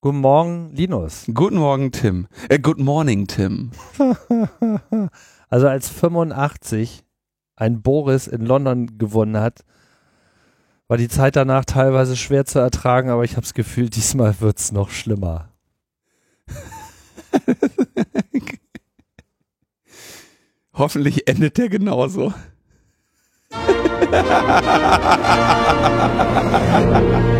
Guten Morgen, Linus. Guten Morgen, Tim. Äh, good morning, Tim. also als 85 ein Boris in London gewonnen hat, war die Zeit danach teilweise schwer zu ertragen, aber ich habe das Gefühl, diesmal wird es noch schlimmer. Hoffentlich endet der genauso.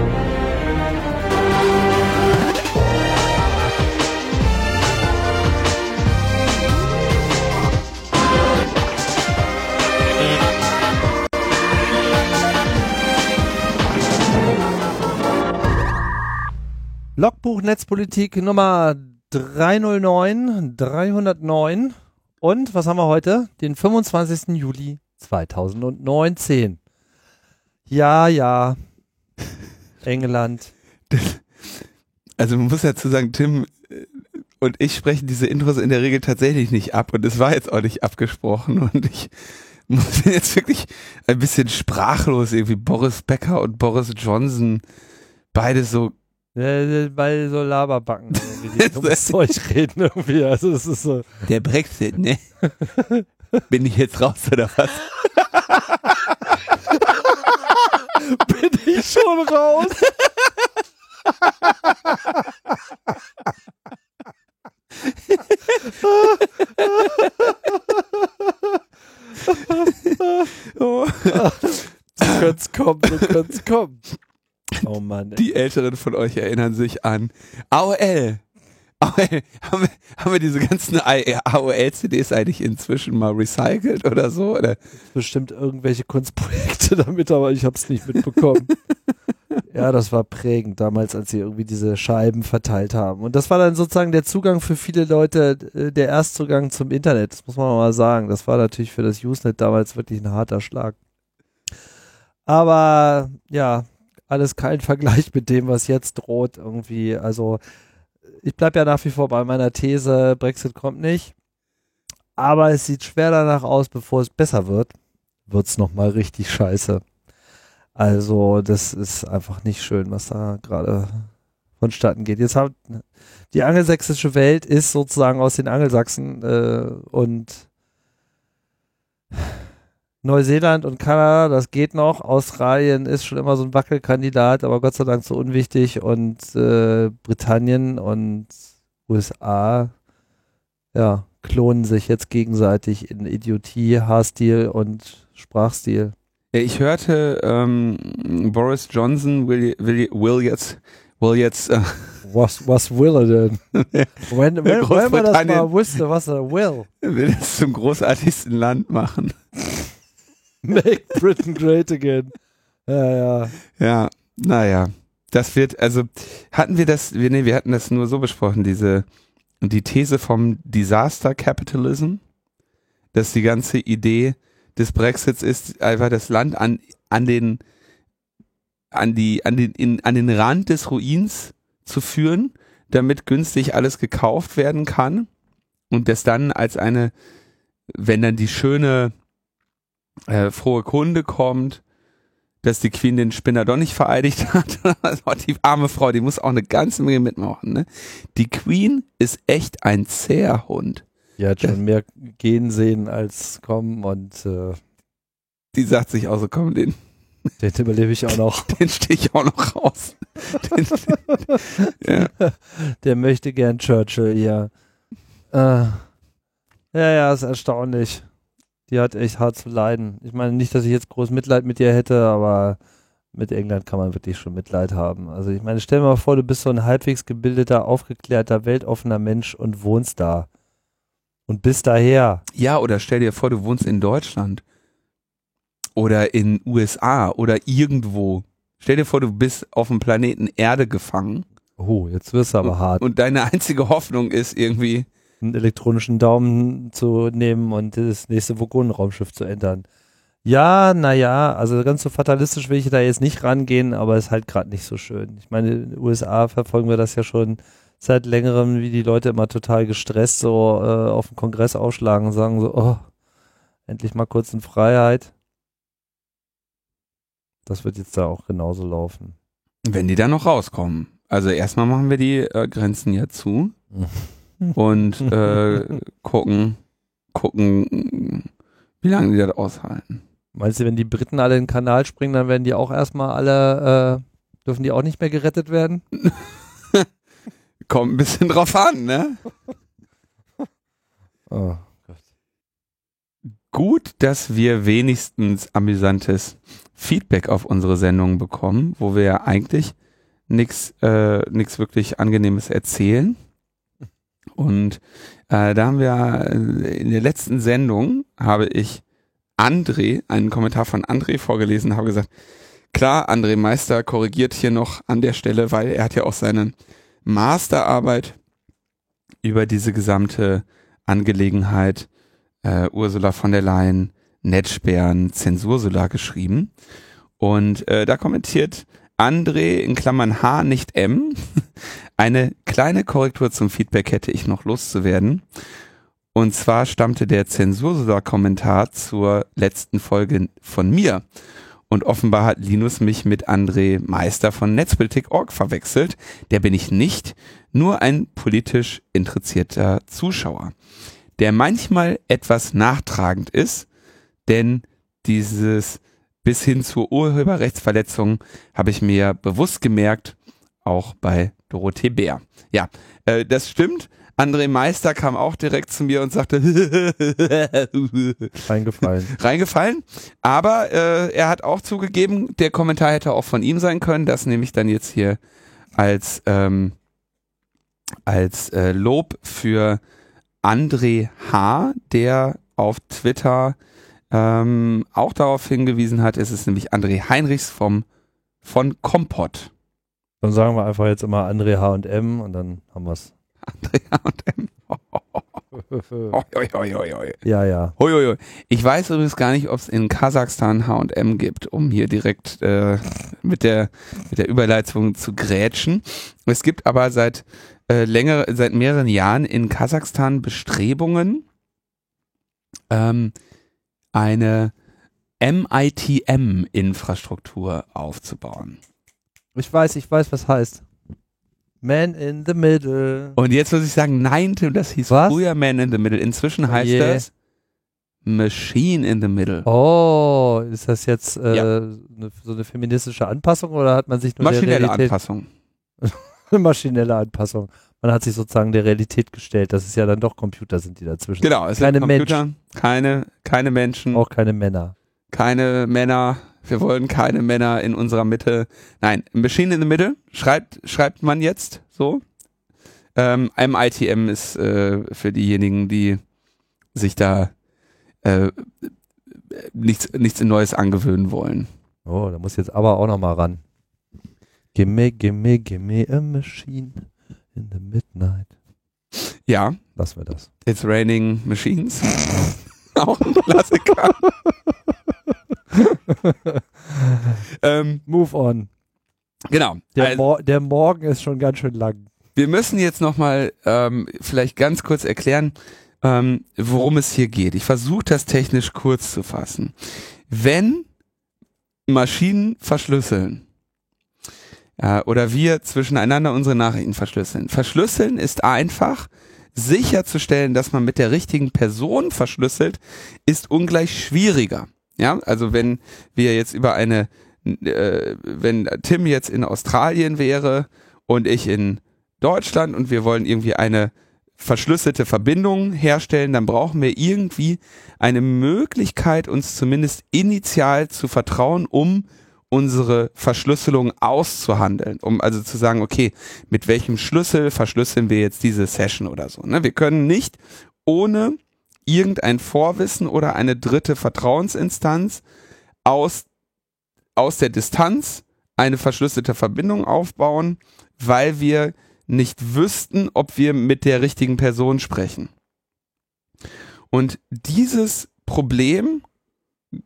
Logbuch Netzpolitik Nummer 309, 309 und was haben wir heute? Den 25. Juli 2019. Ja, ja. England. Also man muss dazu sagen, Tim äh, und ich sprechen diese Intros in der Regel tatsächlich nicht ab und es war jetzt auch nicht abgesprochen und ich muss jetzt wirklich ein bisschen sprachlos irgendwie Boris Becker und Boris Johnson beide so weil so Laberbacken irgendwie die dummes Zeug reden irgendwie. Also es ist so. Der Brexit, ne? Bin ich jetzt raus oder was? Bin ich schon raus? oh. Du kannst kommen, du kannst kommen. Oh Mann. Ey. Die Älteren von euch erinnern sich an AOL. AOL. Haben, wir, haben wir diese ganzen AOL-CDs eigentlich inzwischen mal recycelt oder so? Oder? Bestimmt irgendwelche Kunstprojekte damit, aber ich habe es nicht mitbekommen. ja, das war prägend damals, als sie irgendwie diese Scheiben verteilt haben. Und das war dann sozusagen der Zugang für viele Leute, äh, der Erstzugang zum Internet. Das muss man mal sagen. Das war natürlich für das Usenet damals wirklich ein harter Schlag. Aber ja, alles kein Vergleich mit dem, was jetzt droht irgendwie. Also ich bleibe ja nach wie vor bei meiner These, Brexit kommt nicht. Aber es sieht schwer danach aus, bevor es besser wird, wird es nochmal richtig scheiße. Also das ist einfach nicht schön, was da gerade vonstatten geht. Jetzt hat die angelsächsische Welt ist sozusagen aus den Angelsachsen äh, und Neuseeland und Kanada, das geht noch. Australien ist schon immer so ein Wackelkandidat, aber Gott sei Dank so unwichtig. Und äh, Britannien und USA, ja, klonen sich jetzt gegenseitig in Idiotie, Haarstil und Sprachstil. Ja, ich hörte, ähm, Boris Johnson will, will, will jetzt, will jetzt. Äh was, was will er denn? wenn, wenn, wenn man das mal wusste, was er will. Will es zum großartigsten Land machen. Make Britain great again. Ja, ja. Ja, naja. Das wird, also hatten wir das, wir, nee, wir hatten das nur so besprochen, diese, die These vom Disaster Capitalism, dass die ganze Idee des Brexits ist, einfach das Land an, an den, an die, an den, in, an den Rand des Ruins zu führen, damit günstig alles gekauft werden kann und das dann als eine, wenn dann die schöne äh, frohe Kunde kommt, dass die Queen den Spinner doch nicht vereidigt hat. Also die arme Frau, die muss auch eine ganze Menge mitmachen. Ne? Die Queen ist echt ein Zährhund. Die hat schon mehr gehen sehen als kommen und äh, die sagt sich auch so, komm, den den überlebe ich auch noch. Den stehe ich auch noch raus. Den, ja. Der möchte gern Churchill, ja. Äh, ja, ja, ist erstaunlich die hat echt hart zu leiden. Ich meine nicht, dass ich jetzt groß Mitleid mit ihr hätte, aber mit England kann man wirklich schon Mitleid haben. Also ich meine, stell dir mal vor, du bist so ein halbwegs gebildeter, aufgeklärter, weltoffener Mensch und wohnst da. Und bist daher. Ja, oder stell dir vor, du wohnst in Deutschland. Oder in USA oder irgendwo. Stell dir vor, du bist auf dem Planeten Erde gefangen. Oh, jetzt wirst du aber und, hart. Und deine einzige Hoffnung ist irgendwie, einen elektronischen Daumen zu nehmen und das nächste Vogonenraumschiff zu ändern. Ja, naja, also ganz so fatalistisch will ich da jetzt nicht rangehen, aber ist halt gerade nicht so schön. Ich meine, in den USA verfolgen wir das ja schon seit längerem, wie die Leute immer total gestresst so äh, auf dem Kongress aufschlagen und sagen so, oh, endlich mal kurz in Freiheit. Das wird jetzt da auch genauso laufen. Wenn die da noch rauskommen. also erstmal machen wir die äh, Grenzen ja zu und äh, gucken, gucken, wie lange die das aushalten. Meinst du, wenn die Briten alle in den Kanal springen, dann werden die auch erstmal alle, äh, dürfen die auch nicht mehr gerettet werden? Kommt ein bisschen drauf an, ne? Oh. Gut, dass wir wenigstens amüsantes Feedback auf unsere Sendungen bekommen, wo wir ja eigentlich nichts äh, nix wirklich Angenehmes erzählen. Und äh, da haben wir äh, in der letzten Sendung habe ich André, einen Kommentar von André vorgelesen, habe gesagt, klar, André Meister korrigiert hier noch an der Stelle, weil er hat ja auch seine Masterarbeit über diese gesamte Angelegenheit äh, Ursula von der Leyen, Netzsperren, Zensursula geschrieben. Und äh, da kommentiert André in Klammern H, nicht M. Eine kleine Korrektur zum Feedback hätte ich noch loszuwerden. Und zwar stammte der Zensursula-Kommentar zur letzten Folge von mir. Und offenbar hat Linus mich mit André Meister von Netzpolitik.org verwechselt. Der bin ich nicht, nur ein politisch interessierter Zuschauer, der manchmal etwas nachtragend ist, denn dieses bis hin zur Urheberrechtsverletzung habe ich mir bewusst gemerkt, auch bei Dorothee Bär. Ja, äh, das stimmt. André Meister kam auch direkt zu mir und sagte Reingefallen. reingefallen. Aber äh, er hat auch zugegeben, der Kommentar hätte auch von ihm sein können. Das nehme ich dann jetzt hier als, ähm, als äh, Lob für André H., der auf Twitter ähm, auch darauf hingewiesen hat. Es ist nämlich André Heinrichs vom, von Kompott. Dann sagen wir einfach jetzt immer André H und M und dann haben wir es. André H und M. Hoi, hoi, hoi, hoi, hoi. ja, ja. Hoi, hoi, hoi. Ich weiß übrigens gar nicht, ob es in Kasachstan H&M gibt, um hier direkt äh, mit der mit der Überleitung zu grätschen. Es gibt aber seit äh, länger, seit mehreren Jahren in Kasachstan Bestrebungen, ähm, eine MITM-Infrastruktur aufzubauen. Ich weiß, ich weiß, was heißt. Man in the middle. Und jetzt muss ich sagen, nein, Tim, das hieß Was? früher Man in the Middle. Inzwischen heißt je. das Machine in the Middle. Oh, ist das jetzt äh, Ja. eine, so eine feministische Anpassung oder hat man sich nur Maschinelle der Realität, Anpassung. maschinelle Anpassung? Man hat sich sozusagen der Realität gestellt, dass es ja dann doch Computer sind, die dazwischen. Genau, es Keine sind Computer, keine, keine Menschen, Auch keine Männer. keine Männer. Wir wollen keine Männer in unserer Mitte. Nein, Machine in the Middle schreibt, schreibt man jetzt so. Ähm, MITM ist äh, für diejenigen, die sich da äh, nichts, nichts Neues angewöhnen wollen. Oh, da muss jetzt aber auch noch mal ran. Gimme, gimme, gimme a machine in the midnight. Ja, Lassen wir das. It's Raining Machines. Auch ein Klassiker. ähm, Move on. genau. Der, Also, Mor der Morgen ist schon ganz schön lang. wir müssen jetzt nochmal ähm, vielleicht ganz kurz erklären, ähm, worum es hier geht. Ich versuche das technisch kurz zu fassen. Wenn Maschinen verschlüsseln, äh, oder wir zwischeneinander unsere Nachrichten verschlüsseln. Verschlüsseln ist einfach sicherzustellen, dass man mit der richtigen Person verschlüsselt, ist ungleich schwieriger. Ja, also wenn wir jetzt über eine, äh, wenn Tim jetzt in Australien wäre und ich in Deutschland und wir wollen irgendwie eine verschlüsselte Verbindung herstellen, dann brauchen wir irgendwie eine Möglichkeit, uns zumindest initial zu vertrauen, um unsere Verschlüsselung auszuhandeln, um also zu sagen, okay, mit welchem Schlüssel verschlüsseln wir jetzt diese Session oder so. Ne? Wir können nicht ohne irgendein Vorwissen oder eine dritte Vertrauensinstanz aus, aus der Distanz eine verschlüsselte Verbindung aufbauen, weil wir nicht wüssten, ob wir mit der richtigen Person sprechen. Und dieses Problem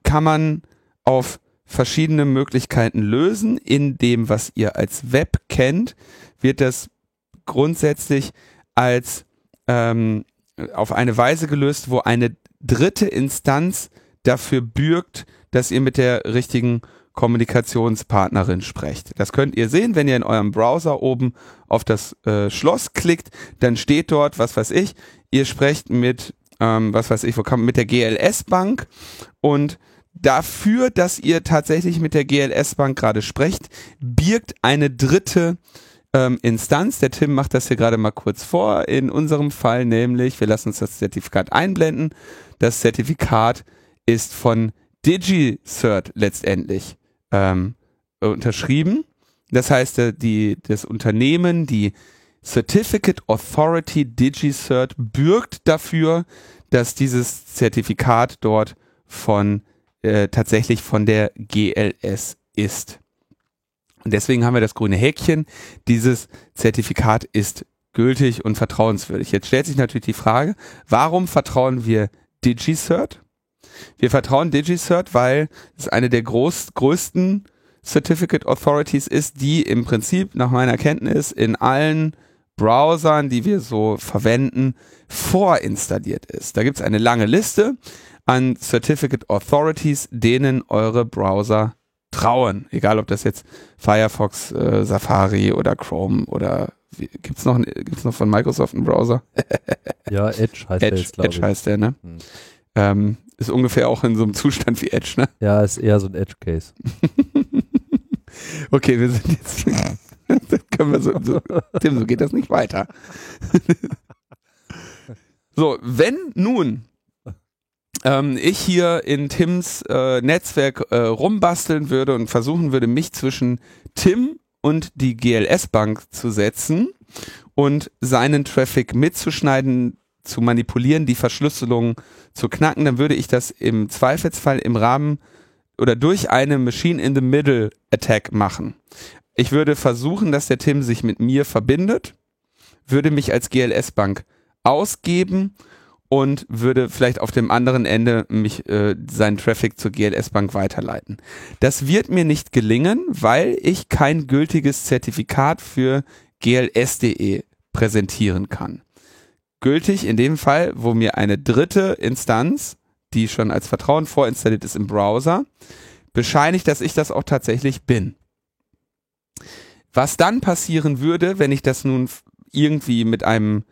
kann man auf verschiedene Möglichkeiten lösen. In dem, was ihr als Web kennt, wird das grundsätzlich als ähm, auf eine Weise gelöst, wo eine dritte Instanz dafür bürgt, dass ihr mit der richtigen Kommunikationspartnerin sprecht. Das könnt ihr sehen, wenn ihr in eurem Browser oben auf das äh, Schloss klickt, dann steht dort, was weiß ich, ihr sprecht mit, ähm, was weiß ich, wo kann, mit der GLS Bank und dafür, dass ihr tatsächlich mit der GLS Bank gerade sprecht, birgt eine dritte ähm, Instanz. Der Tim macht das hier gerade mal kurz vor. In unserem Fall nämlich, wir lassen uns das Zertifikat einblenden. Das Zertifikat ist von DigiCert letztendlich ähm, unterschrieben. Das heißt, äh, die, das Unternehmen, die Certificate Authority DigiCert bürgt dafür, dass dieses Zertifikat dort von äh, tatsächlich von der GLS ist. Und deswegen haben wir das grüne Häkchen. Dieses Zertifikat ist gültig und vertrauenswürdig. Jetzt stellt sich natürlich die Frage, warum vertrauen wir DigiCert? Wir vertrauen DigiCert, weil es eine der groß, größten Certificate Authorities ist, die im Prinzip nach meiner Kenntnis in allen Browsern, die wir so verwenden, vorinstalliert ist. Da gibt es eine lange Liste an Certificate Authorities, denen eure Browser trauen. Egal, ob das jetzt Firefox, äh, Safari oder Chrome oder gibt es noch, gibt's noch von Microsoft einen Browser? ja, Edge heißt Edge, der jetzt, Edge ich. heißt der, ne? Hm. Ähm, ist ungefähr auch in so einem Zustand wie Edge, ne? Ja, ist eher so ein Edge-Case. okay, wir sind jetzt. können wir so, so, Tim, so geht das nicht weiter. so, wenn nun ähm, ich hier in Tims äh, Netzwerk äh, rumbasteln würde und versuchen würde, mich zwischen Tim und die GLS-Bank zu setzen und seinen Traffic mitzuschneiden, zu manipulieren, die Verschlüsselung zu knacken, dann würde ich das im Zweifelsfall im Rahmen oder durch eine Machine in the Middle Attack machen. Ich würde versuchen, dass der Tim sich mit mir verbindet, würde mich als GLS-Bank ausgeben und würde vielleicht auf dem anderen Ende mich äh, seinen Traffic zur GLS Bank weiterleiten. Das wird mir nicht gelingen, weil ich kein gültiges Zertifikat für gls.de präsentieren kann. Gültig in dem Fall, wo mir eine dritte Instanz, die schon als Vertrauen vorinstalliert ist im Browser, bescheinigt, dass ich das auch tatsächlich bin. Was dann passieren würde, wenn ich das nun irgendwie mit einem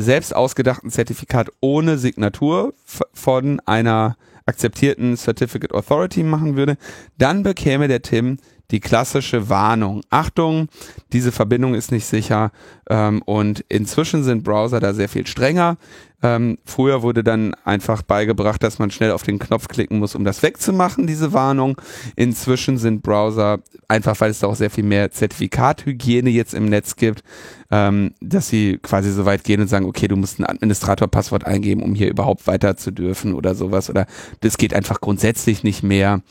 selbst ausgedachten Zertifikat ohne Signatur von einer akzeptierten Certificate Authority machen würde, dann bekäme der Tim die klassische Warnung. Achtung, diese Verbindung ist nicht sicher ähm, und inzwischen sind Browser da sehr viel strenger. Ähm, früher wurde dann einfach beigebracht, dass man schnell auf den Knopf klicken muss, um das wegzumachen, diese Warnung. Inzwischen sind Browser, einfach weil es da auch sehr viel mehr Zertifikathygiene jetzt im Netz gibt, ähm, dass sie quasi so weit gehen und sagen, okay, du musst ein Administratorpasswort eingeben, um hier überhaupt weiter zu dürfen oder sowas. Oder das geht einfach grundsätzlich nicht mehr.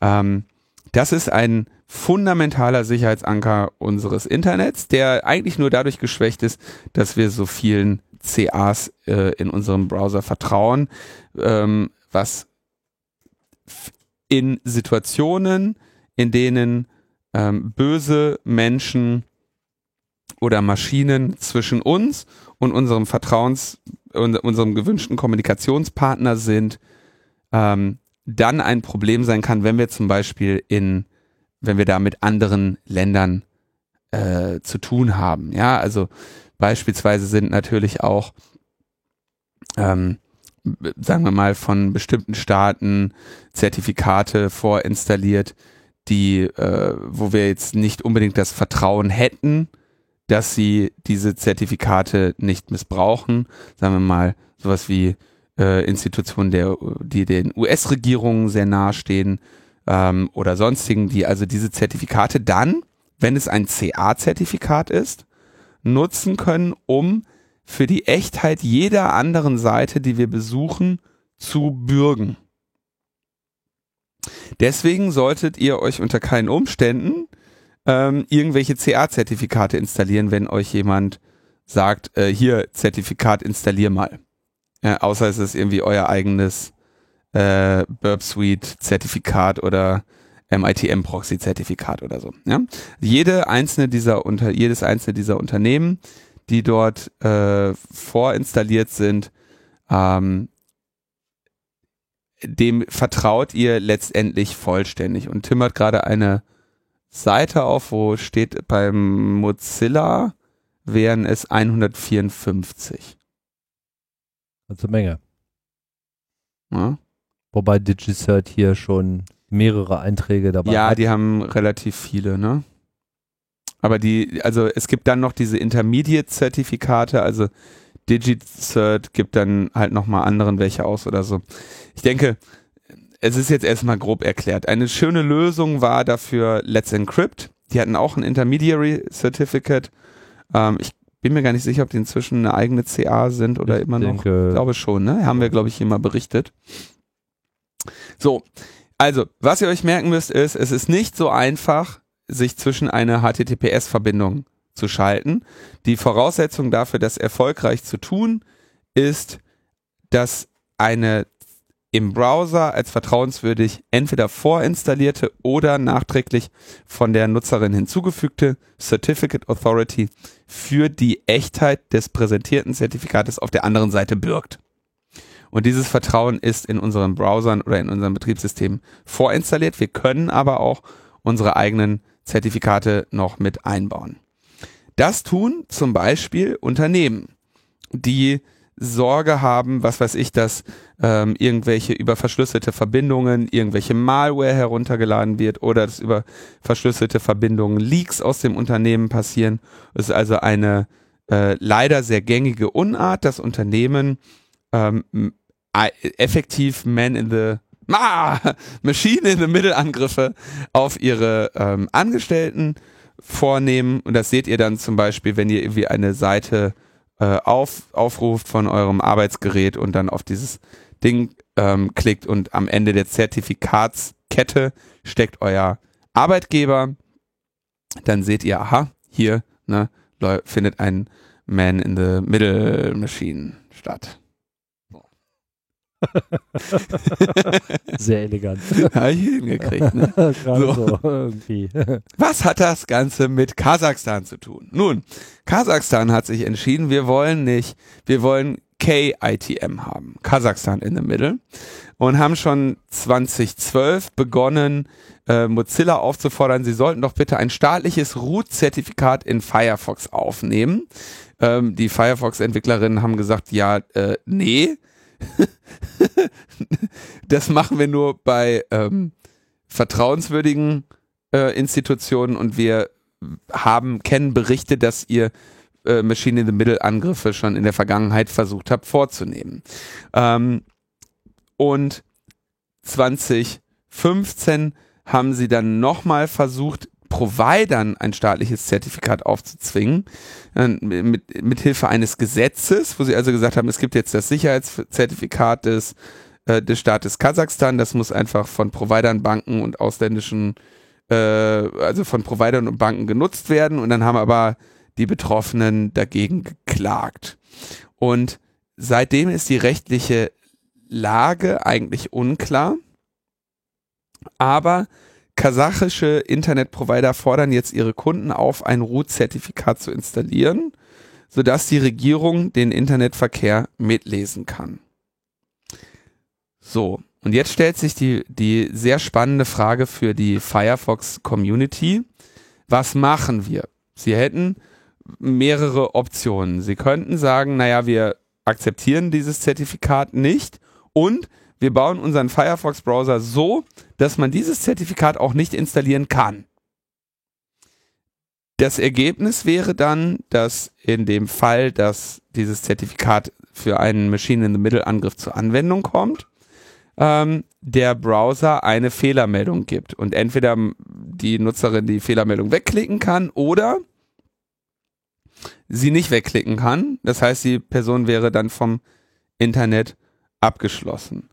Ähm, das ist ein fundamentaler Sicherheitsanker unseres Internets, der eigentlich nur dadurch geschwächt ist, dass wir so vielen CAs äh, in unserem Browser vertrauen, ähm, was in Situationen, in denen ähm, böse Menschen oder Maschinen zwischen uns und unserem Vertrauens, unserem gewünschten Kommunikationspartner sind, ähm, dann ein Problem sein kann, wenn wir zum Beispiel in, wenn wir da mit anderen Ländern äh, zu tun haben. Ja, also Beispielsweise sind natürlich auch, ähm, sagen wir mal, von bestimmten Staaten Zertifikate vorinstalliert, die, äh, wo wir jetzt nicht unbedingt das Vertrauen hätten, dass sie diese Zertifikate nicht missbrauchen. Sagen wir mal, sowas wie äh, Institutionen, der, die den US-Regierungen sehr nahestehen ähm, oder sonstigen, die also diese Zertifikate dann, wenn es ein CA-Zertifikat ist, nutzen können, um für die Echtheit jeder anderen Seite, die wir besuchen, zu bürgen. Deswegen solltet ihr euch unter keinen Umständen ähm, irgendwelche CA-Zertifikate installieren, wenn euch jemand sagt, äh, hier Zertifikat installier mal. Ja, außer es ist irgendwie euer eigenes äh, Burp Suite Zertifikat oder MITM-Proxy-Zertifikat oder so. Ja? Jede einzelne dieser unter, jedes einzelne dieser Unternehmen, die dort äh, vorinstalliert sind, ähm, dem vertraut ihr letztendlich vollständig. Und Tim hat gerade eine Seite auf, wo steht beim Mozilla wären es 154. Also Menge. Ja, Wobei DigiCert hier schon mehrere Einträge dabei ja hat. die haben relativ viele, ne? Aber die, also es gibt dann noch diese Intermediate-Zertifikate, also DigiCert gibt dann halt nochmal anderen welche aus oder so. Ich denke, es ist jetzt erstmal grob erklärt. Eine schöne Lösung war dafür Let's Encrypt. Die hatten auch ein Intermediary Certificate. Ähm, ich bin mir gar nicht sicher, ob die inzwischen eine eigene CA sind oder Ich immer noch. denke- Ich glaube schon, ne? Haben wir, glaube ich, hier mal berichtet. So, also, was ihr euch merken müsst, ist, es ist nicht so einfach, sich zwischen eine HTTPS-Verbindung zu schalten. Die Voraussetzung dafür, das erfolgreich zu tun, ist, dass eine im Browser als vertrauenswürdig entweder vorinstallierte oder nachträglich von der Nutzerin hinzugefügte Certificate Authority für die Echtheit des präsentierten Zertifikates auf der anderen Seite birgt. Und dieses Vertrauen ist in unseren Browsern oder in unserem Betriebssystem vorinstalliert. Wir können aber auch unsere eigenen Zertifikate noch mit einbauen. Das tun zum Beispiel Unternehmen, die Sorge haben, was weiß ich, dass ähm, irgendwelche über verschlüsselte Verbindungen, irgendwelche Malware heruntergeladen wird oder dass über verschlüsselte Verbindungen Leaks aus dem Unternehmen passieren. Es ist also eine äh, leider sehr gängige Unart, dass Unternehmen ähm, effektiv Man in the ah, Machine in the Middle Angriffe auf ihre ähm, Angestellten vornehmen und das seht ihr dann zum Beispiel, wenn ihr irgendwie eine Seite äh, auf, aufruft von eurem Arbeitsgerät und dann auf dieses Ding ähm, klickt und am Ende der Zertifikatskette steckt euer Arbeitgeber, dann seht ihr, aha, hier ne, findet ein Man in the Middle Machine statt. Sehr elegant. Habe ich hingekriegt, ne? Gerade So. so. irgendwie. Was hat das Ganze mit Kasachstan zu tun? Nun, Kasachstan hat sich entschieden, wir wollen nicht, wir wollen KITM haben, Kasachstan in the Middle, und haben schon 2012 begonnen, äh, Mozilla aufzufordern, sie sollten doch bitte ein staatliches Root-Zertifikat in Firefox aufnehmen. Ähm, die Firefox-Entwicklerinnen haben gesagt, ja, äh, nee, das machen wir nur bei ähm, vertrauenswürdigen äh, Institutionen und wir haben, kennen Berichte, dass ihr äh, Machine in the Middle Angriffe schon in der Vergangenheit versucht habt vorzunehmen. Ähm, und 2015 haben sie dann nochmal versucht, Providern ein staatliches Zertifikat aufzuzwingen, mit, mit Hilfe eines Gesetzes, wo sie also gesagt haben, es gibt jetzt das Sicherheitszertifikat des, äh, des Staates Kasachstan, das muss einfach von Providern, Banken und ausländischen, äh, also von Providern und Banken genutzt werden und dann haben aber die Betroffenen dagegen geklagt. Und seitdem ist die rechtliche Lage eigentlich unklar, aber kasachische Internetprovider fordern jetzt ihre Kunden auf, ein Root-Zertifikat zu installieren, sodass die Regierung den Internetverkehr mitlesen kann. So, und jetzt stellt sich die, die sehr spannende Frage für die Firefox Community. Was machen wir? Sie hätten mehrere Optionen. Sie könnten sagen, naja, wir akzeptieren dieses Zertifikat nicht und wir bauen unseren Firefox-Browser so, dass man dieses Zertifikat auch nicht installieren kann. Das Ergebnis wäre dann, dass in dem Fall, dass dieses Zertifikat für einen Machine-in-the-Middle-Angriff zur Anwendung kommt, ähm, der Browser eine Fehlermeldung gibt und entweder die Nutzerin die Fehlermeldung wegklicken kann oder sie nicht wegklicken kann. Das heißt, die Person wäre dann vom Internet abgeschlossen.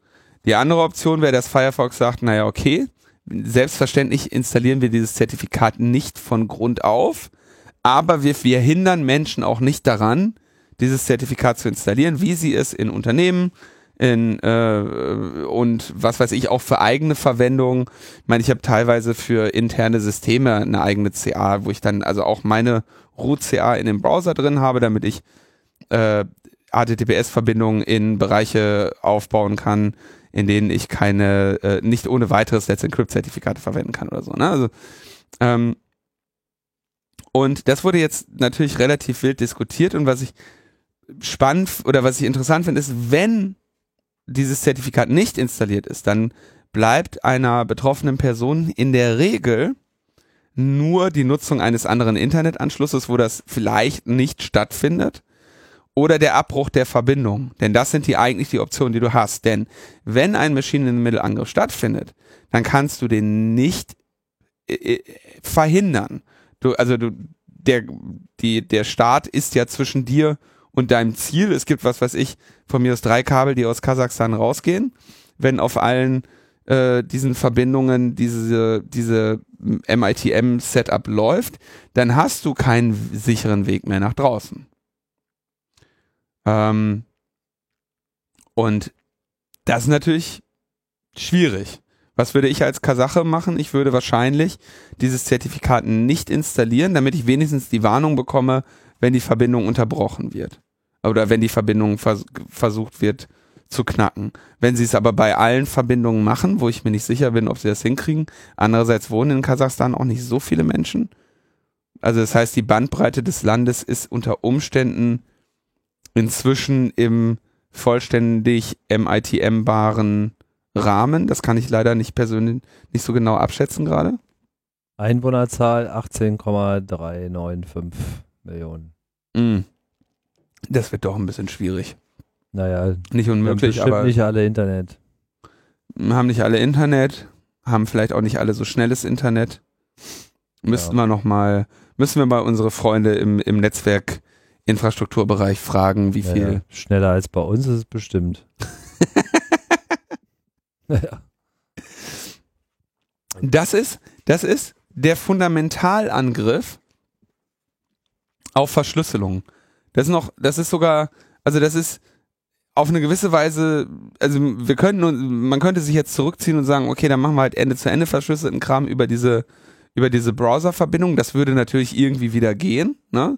Die andere Option wäre, dass Firefox sagt, naja, okay, selbstverständlich installieren wir dieses Zertifikat nicht von Grund auf, aber wir, wir hindern Menschen auch nicht daran, dieses Zertifikat zu installieren, wie sie es in Unternehmen in, äh, und was weiß ich, auch für eigene Verwendung. Ich meine, ich habe teilweise für interne Systeme eine eigene CA, wo ich dann also auch meine Root-CA in dem Browser drin habe, damit ich äh, HTTPS-Verbindungen in Bereiche aufbauen kann, in denen ich keine, äh, nicht ohne weiteres Let's Encrypt-Zertifikate verwenden kann oder so. Ne? Also, ähm, und das wurde jetzt natürlich relativ wild diskutiert und was ich spannend oder was ich interessant finde, ist, wenn dieses Zertifikat nicht installiert ist, dann bleibt einer betroffenen Person in der Regel nur die Nutzung eines anderen Internetanschlusses, wo das vielleicht nicht stattfindet, oder der Abbruch der Verbindung. Denn das sind die eigentlich die Optionen, die du hast. Denn wenn ein Maschinenmittelangriff stattfindet, dann kannst du den nicht äh, äh, verhindern. Du, also du, der, die, der Start ist ja zwischen dir und deinem Ziel. Es gibt was weiß ich, von mir aus drei Kabel, die aus Kasachstan rausgehen. Wenn auf allen äh, diesen Verbindungen diese, diese MITM-Setup läuft, dann hast du keinen sicheren Weg mehr nach draußen. Ähm, und das ist natürlich schwierig. Was würde ich als Kasache machen? Ich würde wahrscheinlich dieses Zertifikat nicht installieren, damit ich wenigstens die Warnung bekomme, wenn die Verbindung unterbrochen wird. Oder wenn die Verbindung vers versucht wird zu knacken. Wenn sie es aber bei allen Verbindungen machen, wo ich mir nicht sicher bin, ob sie das hinkriegen, andererseits wohnen in Kasachstan auch nicht so viele Menschen. Also das heißt, die Bandbreite des Landes ist unter Umständen inzwischen im vollständig MITM-baren Rahmen. Das kann ich leider nicht persönlich nicht so genau abschätzen gerade. Einwohnerzahl 18,395 Millionen. Mm. Das wird doch ein bisschen schwierig. Naja, nicht unmöglich, aber nicht alle Internet. Haben nicht alle Internet, haben vielleicht auch nicht alle so schnelles Internet. Müssten ja. wir noch mal, müssen wir mal unsere Freunde im, im Netzwerk Infrastrukturbereich fragen, wie ja, viel. Schneller als bei uns ist es bestimmt. naja. Das ist, das ist der Fundamentalangriff auf Verschlüsselung. Das ist noch, das ist sogar, also das ist auf eine gewisse Weise, also wir könnten, man könnte sich jetzt zurückziehen und sagen, okay, dann machen wir halt Ende zu Ende verschlüsselten Kram über diese, über diese Browser-Verbindung. Das würde natürlich irgendwie wieder gehen, ne?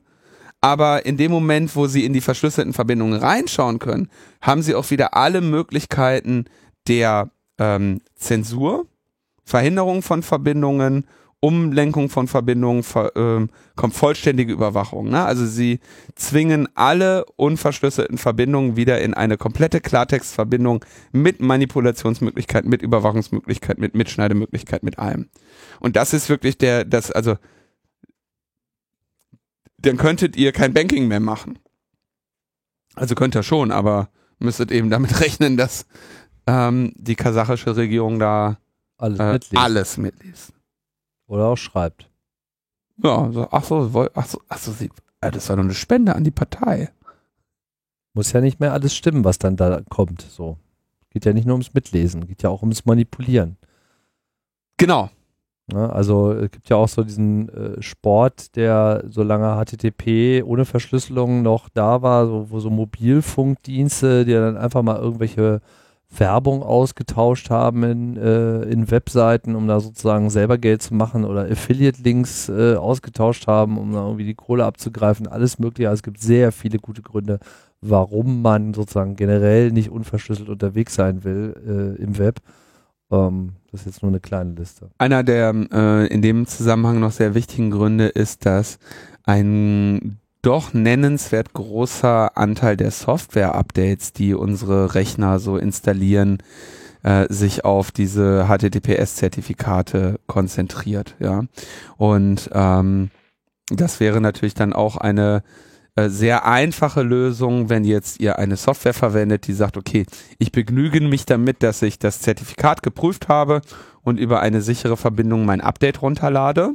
Aber in dem Moment, wo sie in die verschlüsselten Verbindungen reinschauen können, haben sie auch wieder alle Möglichkeiten der ähm, Zensur, Verhinderung von Verbindungen, Umlenkung von Verbindungen, ver, äh, kommt vollständige Überwachung. Ne? Also sie zwingen alle unverschlüsselten Verbindungen wieder in eine komplette Klartextverbindung mit Manipulationsmöglichkeit, mit Überwachungsmöglichkeit, mit Mitschneidemöglichkeit, mit allem. Und das ist wirklich der, das, also dann könntet ihr kein Banking mehr machen. Also könnt ihr schon, aber müsstet eben damit rechnen, dass ähm, die kasachische Regierung da alles, äh, mitliest. alles mitliest. Oder auch schreibt. Ja, so, ach so, ach so, ach so sie, äh, das war doch eine Spende an die Partei. Muss ja nicht mehr alles stimmen, was dann da kommt. So. Geht ja nicht nur ums Mitlesen, geht ja auch ums Manipulieren. Genau. Ne? Also es gibt ja auch so diesen äh, Sport, der solange HTTP ohne Verschlüsselung noch da war, so, wo so Mobilfunkdienste, die dann einfach mal irgendwelche Werbung ausgetauscht haben in, äh, in Webseiten, um da sozusagen selber Geld zu machen oder Affiliate-Links äh, ausgetauscht haben, um da irgendwie die Kohle abzugreifen, alles mögliche. Also es gibt sehr viele gute Gründe, warum man sozusagen generell nicht unverschlüsselt unterwegs sein will äh, im Web. Ähm, das ist jetzt nur eine kleine Liste. Einer der äh, in dem Zusammenhang noch sehr wichtigen Gründe ist, dass ein doch nennenswert großer Anteil der Software-Updates, die unsere Rechner so installieren, äh, sich auf diese HTTPS-Zertifikate konzentriert. Ja, und ähm, das wäre natürlich dann auch eine äh, sehr einfache Lösung, wenn jetzt ihr eine Software verwendet, die sagt, okay, ich begnüge mich damit, dass ich das Zertifikat geprüft habe und über eine sichere Verbindung mein Update runterlade.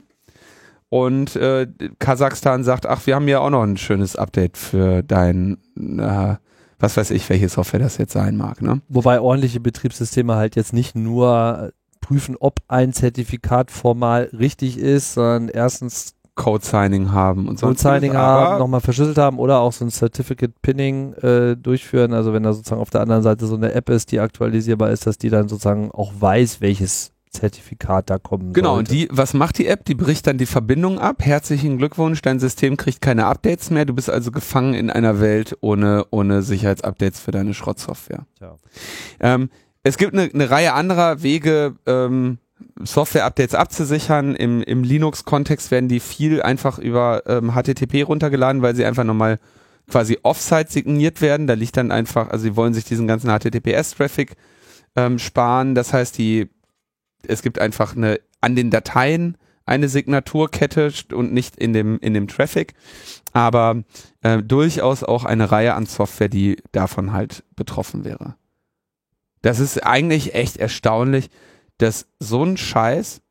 Und äh, Kasachstan sagt, ach, wir haben ja auch noch ein schönes Update für dein, äh, was weiß ich, welche Software das jetzt sein mag. Ne? Wobei ordentliche Betriebssysteme halt jetzt nicht nur prüfen, ob ein Zertifikat formal richtig ist, sondern erstens Code-Signing haben und so. Code-Signing haben, nochmal verschlüsselt haben oder auch so ein Certificate-Pinning äh, durchführen. Also wenn da sozusagen auf der anderen Seite so eine App ist, die aktualisierbar ist, dass die dann sozusagen auch weiß, welches Zertifikat da kommen Genau, sollte. und die, was macht die App? Die bricht dann die Verbindung ab. Herzlichen Glückwunsch, dein System kriegt keine Updates mehr. Du bist also gefangen in einer Welt ohne, ohne Sicherheitsupdates für deine Schrottsoftware. Ja. Ähm, es gibt eine, eine Reihe anderer Wege, ähm, Software-Updates abzusichern. Im, im Linux-Kontext werden die viel einfach über ähm, HTTP runtergeladen, weil sie einfach nochmal quasi Offsite signiert werden. Da liegt dann einfach, also sie wollen sich diesen ganzen HTTPS-Traffic ähm, sparen. Das heißt, die, es gibt einfach eine an den Dateien eine Signaturkette und nicht in dem, in dem Traffic, aber äh, durchaus auch eine Reihe an Software, die davon halt betroffen wäre. Das ist eigentlich echt erstaunlich, dass so ein Scheiß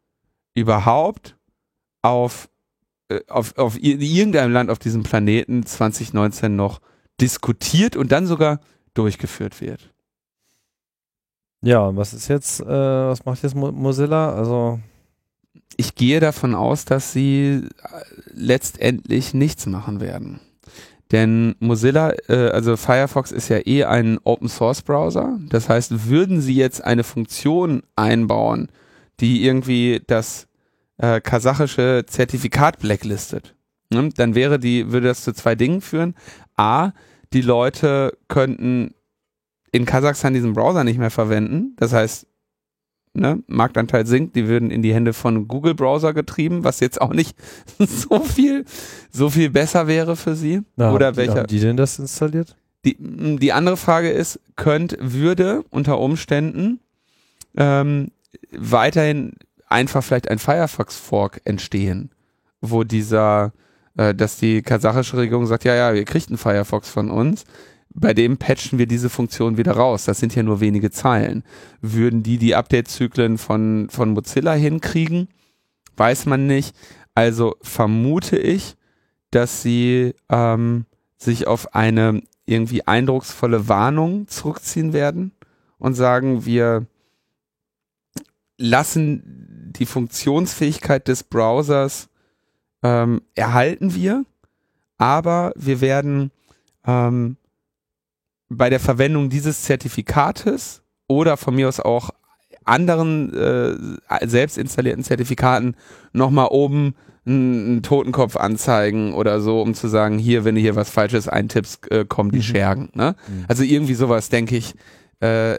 überhaupt auf, äh, auf, auf irgendeinem Land auf diesem Planeten 2019 noch diskutiert und dann sogar durchgeführt wird. Ja, was ist jetzt, äh, was macht jetzt Mozilla? Also ich gehe davon aus, dass sie äh, letztendlich nichts machen werden. Denn Mozilla, äh, also Firefox ist ja eh ein Open Source Browser. Das heißt, würden sie jetzt eine Funktion einbauen, die irgendwie das äh, kasachische Zertifikat blacklistet, ne, dann wäre die, würde das zu zwei Dingen führen. A, die Leute könnten in Kasachstan diesen Browser nicht mehr verwenden. Das heißt, ne, Marktanteil sinkt, die würden in die Hände von Google Browser getrieben, was jetzt auch nicht so viel, so viel besser wäre für sie. Na, Oder haben welcher? Haben die denn das installiert? Die, die andere Frage ist, könnt, würde unter Umständen ähm, weiterhin einfach vielleicht ein Firefox-Fork entstehen, wo dieser, äh, dass die kasachische Regierung sagt, ja, ja, ihr kriegt einen Firefox von uns, bei dem patchen wir diese Funktion wieder raus. Das sind ja nur wenige Zeilen. Würden die die Update-Zyklen von, von Mozilla hinkriegen? Weiß man nicht. Also vermute ich, dass sie ähm, sich auf eine irgendwie eindrucksvolle Warnung zurückziehen werden und sagen, wir lassen die Funktionsfähigkeit des Browsers ähm, erhalten wir, aber wir werden ähm, bei der Verwendung dieses Zertifikates oder von mir aus auch anderen äh, selbst installierten Zertifikaten nochmal oben einen Totenkopf anzeigen oder so, um zu sagen, hier, wenn du hier was Falsches eintippst, äh, kommen die mhm. Schergen. Ne? Mhm. Also irgendwie sowas, denke ich, äh,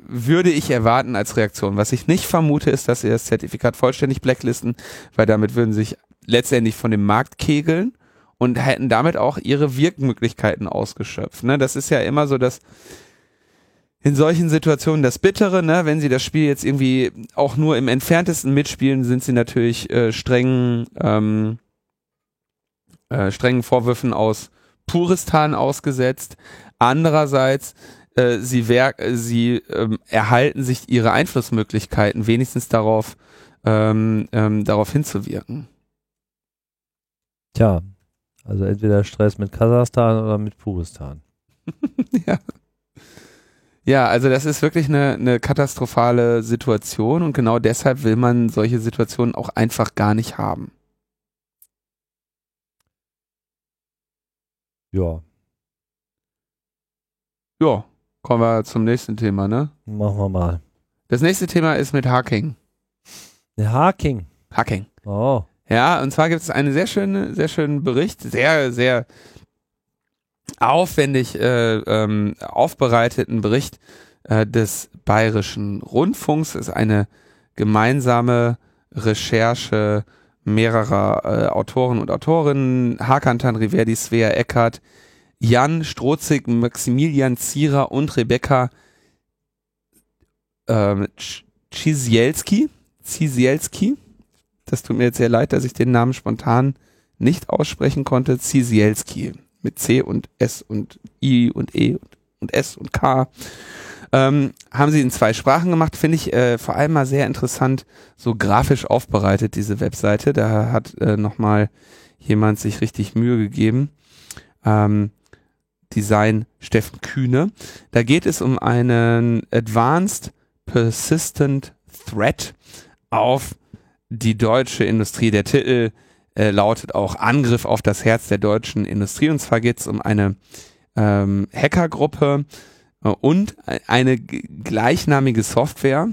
würde ich erwarten als Reaktion. Was ich nicht vermute, ist, dass sie das Zertifikat vollständig blacklisten, weil damit würden sich letztendlich von dem Markt kegeln und hätten damit auch ihre Wirkmöglichkeiten ausgeschöpft. Ne? Das ist ja immer so, dass in solchen Situationen das Bittere, ne, wenn sie das Spiel jetzt irgendwie auch nur im entferntesten mitspielen, sind sie natürlich äh, strengen, ähm, äh, strengen Vorwürfen aus Puristan ausgesetzt. Andererseits, äh, sie, sie ähm, erhalten sich ihre Einflussmöglichkeiten, wenigstens darauf, ähm, ähm, darauf hinzuwirken. Tja, also entweder Stress mit Kasachstan oder mit Puristan. ja. Ja, also das ist wirklich eine, eine katastrophale Situation und genau deshalb will man solche Situationen auch einfach gar nicht haben. Ja. Ja, kommen wir zum nächsten Thema, ne? Machen wir mal. Das nächste Thema ist mit Hacking. Hacking. Hacking. Oh. Ja, und zwar gibt es einen sehr schönen, sehr schönen Bericht, sehr, sehr aufwendig äh, ähm, aufbereiteten Bericht äh, des Bayerischen Rundfunks. Das ist eine gemeinsame Recherche mehrerer äh, Autoren und Autorinnen, Hakan Tanriverdi, Svea Eckert, Jan Strotzig, Maximilian Zierer und Rebecca ähm, Ciesielski. Ciesielski das tut mir jetzt sehr leid, dass ich den Namen spontan nicht aussprechen konnte. Cisielski mit C und S und I und E und S und K. Ähm, haben sie in zwei Sprachen gemacht, finde ich äh, vor allem mal sehr interessant, so grafisch aufbereitet, diese Webseite. Da hat äh, nochmal jemand sich richtig Mühe gegeben. Ähm, Design Steffen Kühne. Da geht es um einen Advanced Persistent Threat auf die deutsche Industrie. Der Titel äh, lautet auch Angriff auf das Herz der deutschen Industrie. Und zwar geht es um eine ähm, Hackergruppe äh, und eine gleichnamige Software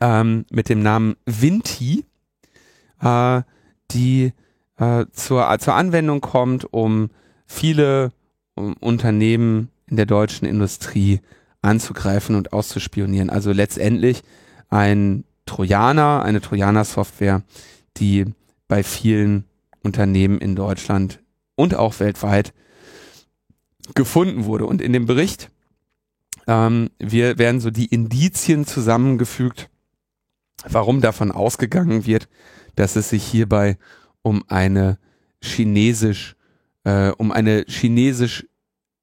ähm, mit dem Namen Vinti, äh, die äh, zur, zur Anwendung kommt, um viele um Unternehmen in der deutschen Industrie anzugreifen und auszuspionieren. Also letztendlich ein Trojaner, eine Trojaner-Software, die bei vielen Unternehmen in Deutschland und auch weltweit gefunden wurde. Und in dem Bericht ähm, wir werden so die Indizien zusammengefügt, warum davon ausgegangen wird, dass es sich hierbei um eine chinesisch, äh, um eine chinesisch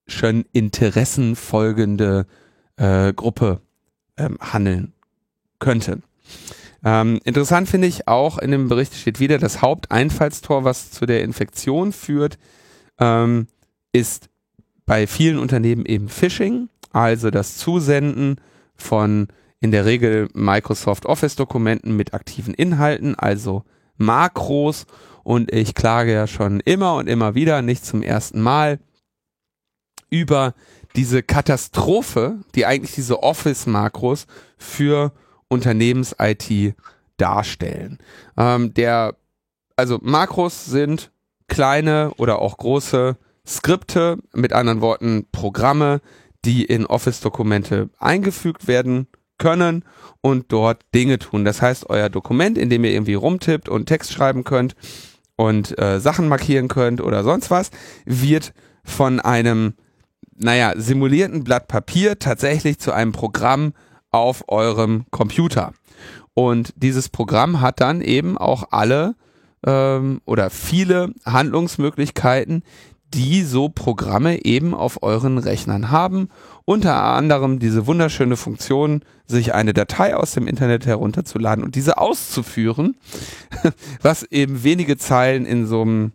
schon Interessen folgende äh, Gruppe ähm, handeln könnte. Ähm, interessant finde ich auch, in dem Bericht steht wieder, das Haupteinfallstor, was zu der Infektion führt, ähm, ist bei vielen Unternehmen eben Phishing, also das Zusenden von in der Regel Microsoft Office-Dokumenten mit aktiven Inhalten, also Makros. Und ich klage ja schon immer und immer wieder, nicht zum ersten Mal, über diese Katastrophe, die eigentlich diese Office-Makros für Unternehmens-IT darstellen. Ähm, der, also Makros sind kleine oder auch große Skripte, mit anderen Worten Programme, die in Office-Dokumente eingefügt werden können und dort Dinge tun. Das heißt, euer Dokument, in dem ihr irgendwie rumtippt und Text schreiben könnt und äh, Sachen markieren könnt oder sonst was, wird von einem, naja, simulierten Blatt Papier tatsächlich zu einem Programm auf eurem Computer. Und dieses Programm hat dann eben auch alle ähm, oder viele Handlungsmöglichkeiten, die so Programme eben auf euren Rechnern haben. Unter anderem diese wunderschöne Funktion, sich eine Datei aus dem Internet herunterzuladen und diese auszuführen, was eben wenige Zeilen in so einem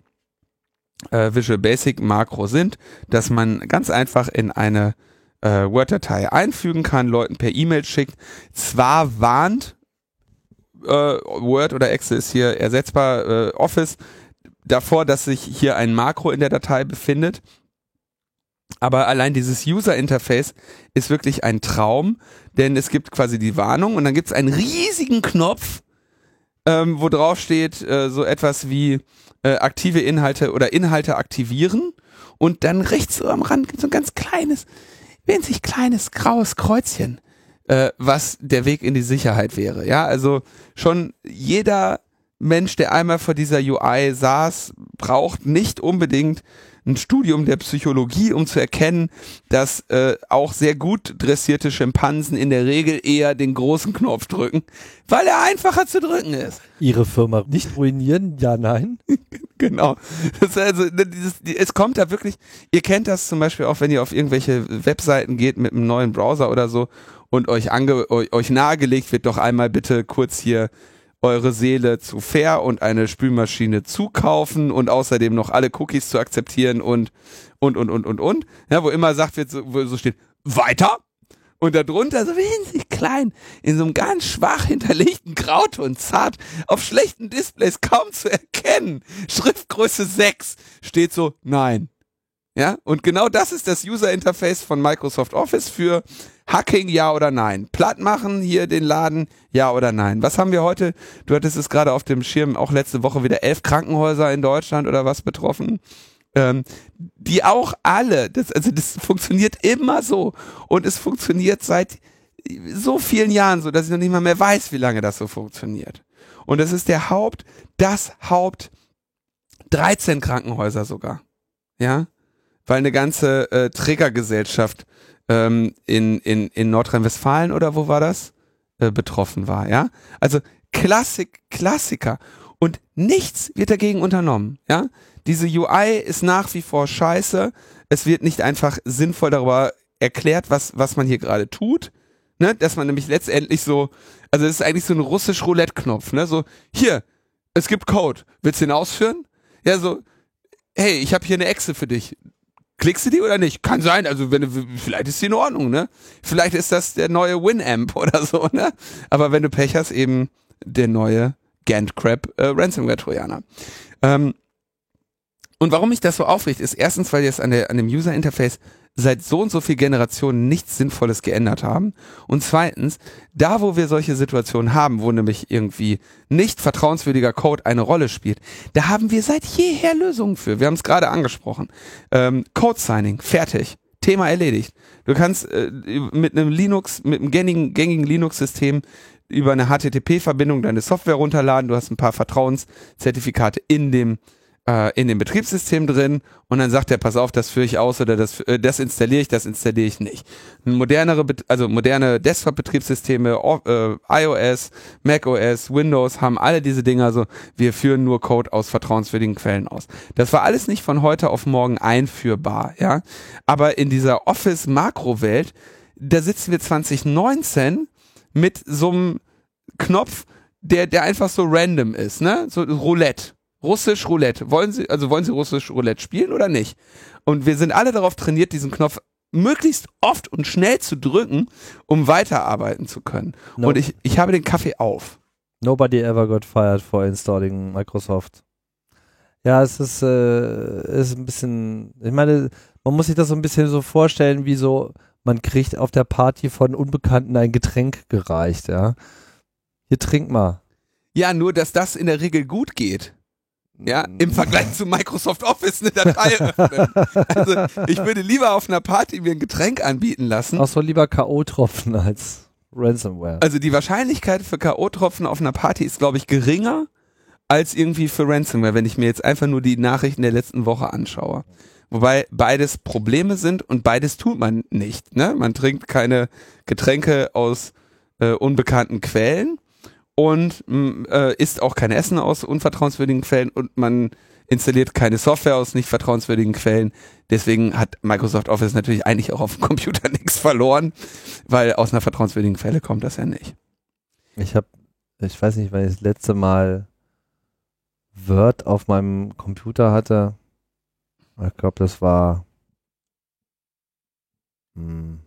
äh, Visual Basic Makro sind, dass man ganz einfach in eine äh, Word-Datei einfügen kann, Leuten per E-Mail schickt. Zwar warnt äh, Word oder Excel ist hier ersetzbar, äh, Office davor, dass sich hier ein Makro in der Datei befindet. Aber allein dieses User Interface ist wirklich ein Traum, denn es gibt quasi die Warnung und dann gibt es einen riesigen Knopf, ähm, wo drauf steht äh, so etwas wie äh, aktive Inhalte oder Inhalte aktivieren und dann rechts am Rand gibt es so ein ganz kleines, winzig kleines graues Kreuzchen, äh, was der Weg in die Sicherheit wäre. Ja, also schon jeder Mensch, der einmal vor dieser UI saß, braucht nicht unbedingt ein Studium der Psychologie, um zu erkennen, dass äh, auch sehr gut dressierte Schimpansen in der Regel eher den großen Knopf drücken, weil er einfacher zu drücken ist. Ihre Firma nicht ruinieren? Ja, nein. genau. Das also, ne, dieses, es kommt da wirklich, ihr kennt das zum Beispiel auch, wenn ihr auf irgendwelche Webseiten geht mit einem neuen Browser oder so und euch, ange, euch nahegelegt wird, doch einmal bitte kurz hier eure Seele zu fair und eine Spülmaschine zukaufen und außerdem noch alle Cookies zu akzeptieren und und und und und und. Ja, wo immer sagt wird, wo so steht, weiter. Und darunter so winzig klein, in so einem ganz schwach hinterlegten Grauton, zart, auf schlechten Displays kaum zu erkennen, Schriftgröße 6, steht so, nein. Ja, und genau das ist das User Interface von Microsoft Office für Hacking, ja oder nein? Platt machen hier den Laden, ja oder nein? Was haben wir heute? Du hattest es gerade auf dem Schirm, auch letzte Woche wieder elf Krankenhäuser in Deutschland oder was betroffen. Ähm, die auch alle, das, also das funktioniert immer so und es funktioniert seit so vielen Jahren so, dass ich noch nicht mal mehr weiß, wie lange das so funktioniert. Und das ist der Haupt, das Haupt 13 Krankenhäuser sogar. Ja, weil eine ganze äh, Trägergesellschaft ähm, in, in, in Nordrhein-Westfalen oder wo war das? Äh, betroffen war, ja? Also Klassik, Klassiker. Und nichts wird dagegen unternommen, ja? Diese UI ist nach wie vor scheiße. Es wird nicht einfach sinnvoll darüber erklärt, was, was man hier gerade tut. Ne? Dass man nämlich letztendlich so, also es ist eigentlich so ein russisch Roulette-Knopf, ne? So, hier, es gibt Code. Willst du den ausführen? Ja, so, hey, ich habe hier eine Excel für dich. Klickst du die oder nicht? Kann sein, also wenn du, vielleicht ist die in Ordnung, ne? Vielleicht ist das der neue Winamp oder so, ne? Aber wenn du Pech hast, eben der neue Gantcrab äh, Ransomware-Trojaner. Ähm, und warum mich das so aufregt, ist erstens, weil jetzt an, der, an dem User-Interface seit so und so viel Generationen nichts Sinnvolles geändert haben. Und zweitens, da wo wir solche Situationen haben, wo nämlich irgendwie nicht vertrauenswürdiger Code eine Rolle spielt, da haben wir seit jeher Lösungen für. Wir haben es gerade angesprochen. Ähm, Code Signing, fertig. Thema erledigt. Du kannst äh, mit einem Linux, mit einem gängigen, gängigen Linux-System über eine HTTP-Verbindung deine Software runterladen. Du hast ein paar Vertrauenszertifikate in dem äh, in dem Betriebssystem drin und dann sagt er, pass auf, das führe ich aus oder das, äh, das installiere ich, das installiere ich nicht. Modernere, also moderne Desktop-Betriebssysteme, äh, iOS, macOS, Windows haben alle diese Dinger, also wir führen nur Code aus vertrauenswürdigen Quellen aus. Das war alles nicht von heute auf morgen einführbar, ja. Aber in dieser Office-Makro-Welt, da sitzen wir 2019 mit so einem Knopf, der, der einfach so random ist, ne? So Roulette. Russisch Roulette. Wollen Sie, also wollen Sie Russisch Roulette spielen oder nicht? Und wir sind alle darauf trainiert, diesen Knopf möglichst oft und schnell zu drücken, um weiterarbeiten zu können. No. Und ich, ich habe den Kaffee auf. Nobody ever got fired for installing Microsoft. Ja, es ist, äh, ist ein bisschen, ich meine, man muss sich das so ein bisschen so vorstellen, wie so, man kriegt auf der Party von Unbekannten ein Getränk gereicht, ja. Hier trink mal. Ja, nur, dass das in der Regel gut geht ja, im Vergleich zu Microsoft Office eine Datei öffnen. Also ich würde lieber auf einer Party mir ein Getränk anbieten lassen. Auch so lieber K.O.-Tropfen als Ransomware. Also die Wahrscheinlichkeit für K.O.-Tropfen auf einer Party ist, glaube ich, geringer als irgendwie für Ransomware, wenn ich mir jetzt einfach nur die Nachrichten der letzten Woche anschaue. Wobei beides Probleme sind und beides tut man nicht. Ne? Man trinkt keine Getränke aus äh, unbekannten Quellen und mm, äh, isst auch kein Essen aus unvertrauenswürdigen Quellen und man installiert keine Software aus nicht vertrauenswürdigen Quellen. Deswegen hat Microsoft Office natürlich eigentlich auch auf dem Computer nichts verloren, weil aus einer vertrauenswürdigen Quelle kommt das ja nicht. Ich habe, ich weiß nicht, weil ich das letzte Mal Word auf meinem Computer hatte. Ich glaube, das war hm,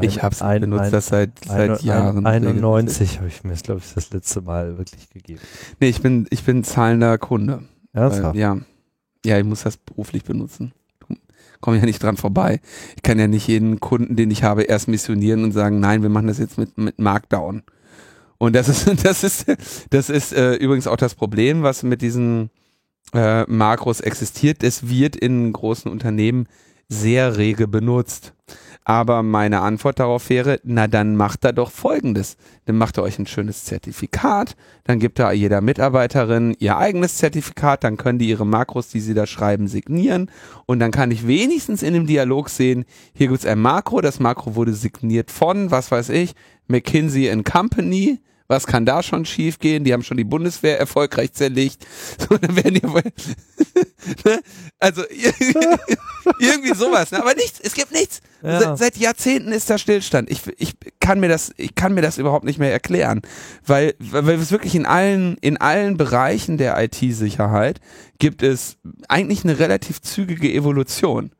ich habe es benutzt, ein, das seit, seit ein, Jahren. 91 habe ich mir, glaube ich, das letzte Mal wirklich gegeben. Nee, ich bin, ich bin zahlender Kunde. Ernsthaft? Weil, ja. Ja, ich muss das beruflich benutzen. Komme ja nicht dran vorbei. Ich kann ja nicht jeden Kunden, den ich habe, erst missionieren und sagen, nein, wir machen das jetzt mit, mit Markdown. Und das ist, das ist, das ist äh, übrigens auch das Problem, was mit diesen äh, Makros existiert. Es wird in großen Unternehmen sehr rege benutzt. Aber meine Antwort darauf wäre, na dann macht er doch Folgendes. Dann macht er euch ein schönes Zertifikat, dann gibt er jeder Mitarbeiterin ihr eigenes Zertifikat, dann können die ihre Makros, die sie da schreiben, signieren und dann kann ich wenigstens in dem Dialog sehen, hier gibt es ein Makro, das Makro wurde signiert von, was weiß ich, McKinsey Company, was kann da schon schiefgehen? Die haben schon die Bundeswehr erfolgreich zerlegt. So, dann werden die ne? also irgendwie sowas, ne? aber nichts, es gibt nichts. Ja. Seit, seit, Jahrzehnten ist da Stillstand. Ich, ich kann mir das, ich kann mir das überhaupt nicht mehr erklären, weil, weil es wirklich in allen, in allen Bereichen der IT-Sicherheit gibt es eigentlich eine relativ zügige Evolution.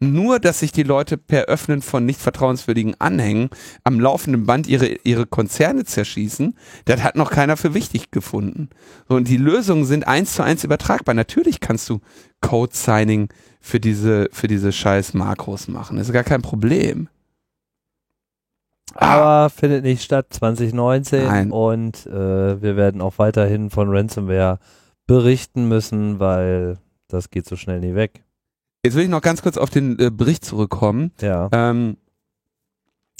Nur, dass sich die Leute per Öffnen von nicht vertrauenswürdigen Anhängen am laufenden Band ihre, ihre Konzerne zerschießen, das hat noch keiner für wichtig gefunden. So, und die Lösungen sind eins zu eins übertragbar. Natürlich kannst du Code-Signing für diese, für diese scheiß Makros machen. Das ist gar kein Problem. Aber ah. findet nicht statt 2019 Nein. und äh, wir werden auch weiterhin von Ransomware berichten müssen, weil das geht so schnell nie weg. Jetzt will ich noch ganz kurz auf den äh, Bericht zurückkommen. Ja. Ähm,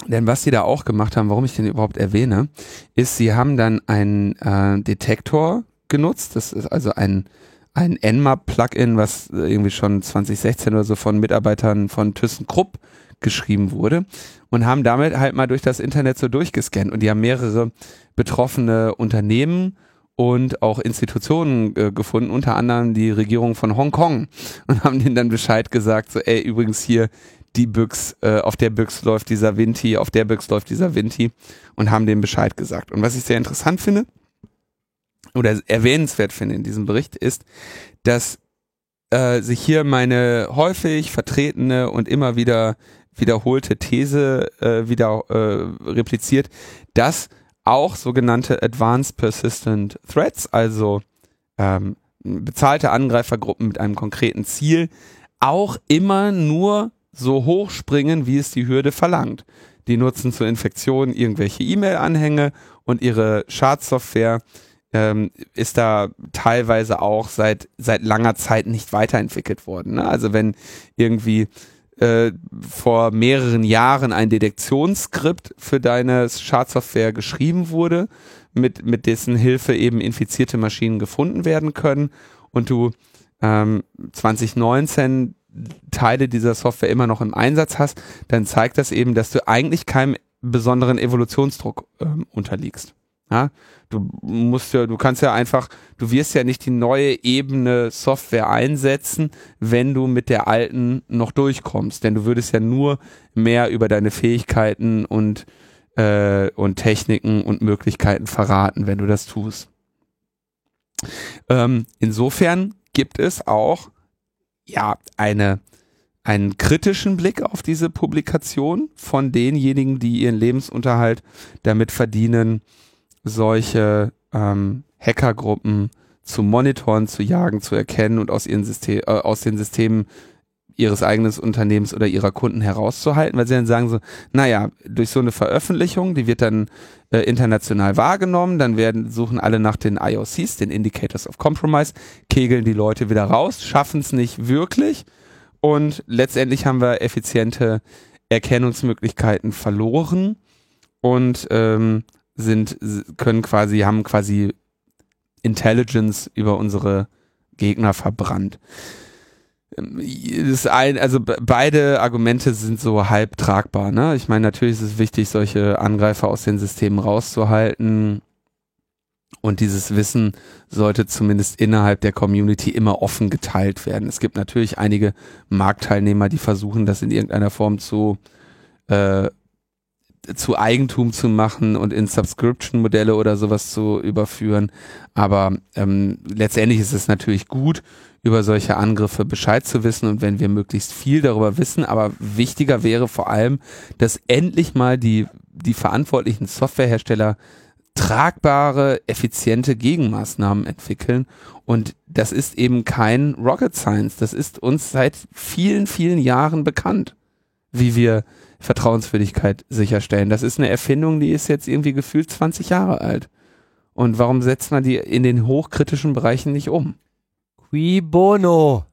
denn was sie da auch gemacht haben, warum ich den überhaupt erwähne, ist, sie haben dann einen äh, Detektor genutzt. Das ist also ein, ein Nmap-Plugin, was irgendwie schon 2016 oder so von Mitarbeitern von ThyssenKrupp geschrieben wurde und haben damit halt mal durch das Internet so durchgescannt und die haben mehrere betroffene Unternehmen und auch Institutionen äh, gefunden, unter anderem die Regierung von Hongkong und haben denen dann Bescheid gesagt, so ey, übrigens hier die Büchs, äh, auf der Büchs läuft dieser Vinti, auf der Büchs läuft dieser Vinti und haben dem Bescheid gesagt. Und was ich sehr interessant finde oder erwähnenswert finde in diesem Bericht ist, dass äh, sich hier meine häufig vertretene und immer wieder wiederholte These äh, wieder äh, repliziert, dass auch sogenannte Advanced Persistent Threats, also ähm, bezahlte Angreifergruppen mit einem konkreten Ziel, auch immer nur so hoch springen, wie es die Hürde verlangt. Die nutzen zur Infektion irgendwelche E-Mail-Anhänge und ihre Schadsoftware ähm, ist da teilweise auch seit, seit langer Zeit nicht weiterentwickelt worden. Ne? Also wenn irgendwie äh, vor mehreren Jahren ein Detektionsskript für deine Schadsoftware geschrieben wurde, mit, mit dessen Hilfe eben infizierte Maschinen gefunden werden können und du ähm, 2019 Teile dieser Software immer noch im Einsatz hast, dann zeigt das eben, dass du eigentlich keinem besonderen Evolutionsdruck ähm, unterliegst. Ja, du musst ja, du kannst ja einfach, du wirst ja nicht die neue Ebene Software einsetzen, wenn du mit der alten noch durchkommst, denn du würdest ja nur mehr über deine Fähigkeiten und äh, und Techniken und Möglichkeiten verraten, wenn du das tust. Ähm, insofern gibt es auch ja eine einen kritischen Blick auf diese Publikation von denjenigen, die ihren Lebensunterhalt damit verdienen, solche ähm, Hackergruppen zu monitoren, zu jagen, zu erkennen und aus, ihren System, äh, aus den Systemen ihres eigenen Unternehmens oder ihrer Kunden herauszuhalten, weil sie dann sagen so, naja, durch so eine Veröffentlichung, die wird dann äh, international wahrgenommen, dann werden, suchen alle nach den IOCs, den Indicators of Compromise, kegeln die Leute wieder raus, schaffen es nicht wirklich und letztendlich haben wir effiziente Erkennungsmöglichkeiten verloren und ähm, sind, können quasi, haben quasi Intelligence über unsere Gegner verbrannt. Ähm, das ein, also beide Argumente sind so halb tragbar. Ne? Ich meine, natürlich ist es wichtig, solche Angreifer aus den Systemen rauszuhalten. Und dieses Wissen sollte zumindest innerhalb der Community immer offen geteilt werden. Es gibt natürlich einige Marktteilnehmer, die versuchen, das in irgendeiner Form zu äh, zu Eigentum zu machen und in Subscription-Modelle oder sowas zu überführen. Aber ähm, letztendlich ist es natürlich gut, über solche Angriffe Bescheid zu wissen und wenn wir möglichst viel darüber wissen. Aber wichtiger wäre vor allem, dass endlich mal die, die verantwortlichen Softwarehersteller tragbare, effiziente Gegenmaßnahmen entwickeln. Und das ist eben kein Rocket Science. Das ist uns seit vielen, vielen Jahren bekannt, wie wir Vertrauenswürdigkeit sicherstellen. Das ist eine Erfindung, die ist jetzt irgendwie gefühlt 20 Jahre alt. Und warum setzt man die in den hochkritischen Bereichen nicht um? Qui bono?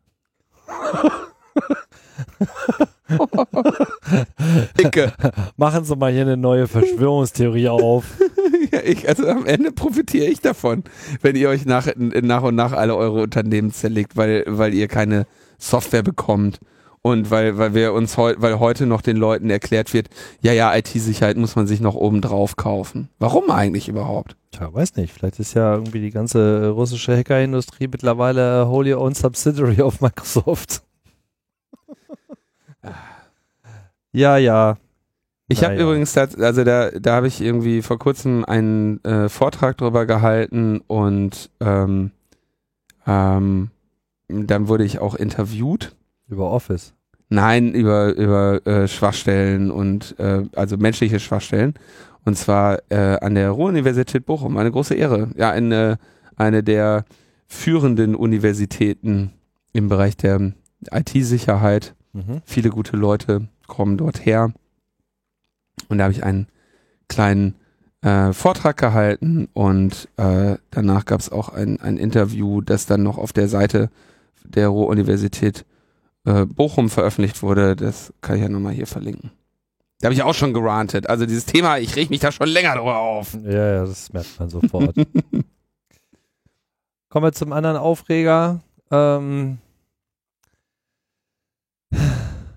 Icke. Machen Sie mal hier eine neue Verschwörungstheorie auf. ja, ich, also am Ende profitiere ich davon, wenn ihr euch nach, nach und nach alle eure Unternehmen zerlegt, weil, weil ihr keine Software bekommt und weil, weil wir uns heute, weil heute noch den Leuten erklärt wird, ja, ja, IT-Sicherheit muss man sich noch oben drauf kaufen. Warum eigentlich überhaupt? Tja, weiß nicht. Vielleicht ist ja irgendwie die ganze russische Hackerindustrie mittlerweile wholly owned subsidiary of Microsoft. ja, ja. Ich habe ja. übrigens, also da, da habe ich irgendwie vor kurzem einen äh, Vortrag drüber gehalten und ähm, ähm, dann wurde ich auch interviewt. Über Office. Nein, über, über äh, Schwachstellen und äh, also menschliche Schwachstellen. Und zwar äh, an der Ruhr-Universität Bochum. Eine große Ehre. Ja, eine, eine der führenden Universitäten im Bereich der IT-Sicherheit. Mhm. Viele gute Leute kommen dort her. Und da habe ich einen kleinen äh, Vortrag gehalten und äh, danach gab es auch ein, ein Interview, das dann noch auf der Seite der Ruhr-Universität äh, Bochum veröffentlicht wurde, das kann ich ja nochmal hier verlinken. Da habe ich auch schon gerantet. Also dieses Thema, ich reg mich da schon länger drüber auf. Ja, ja, das merkt man sofort. Kommen wir zum anderen Aufreger. Ähm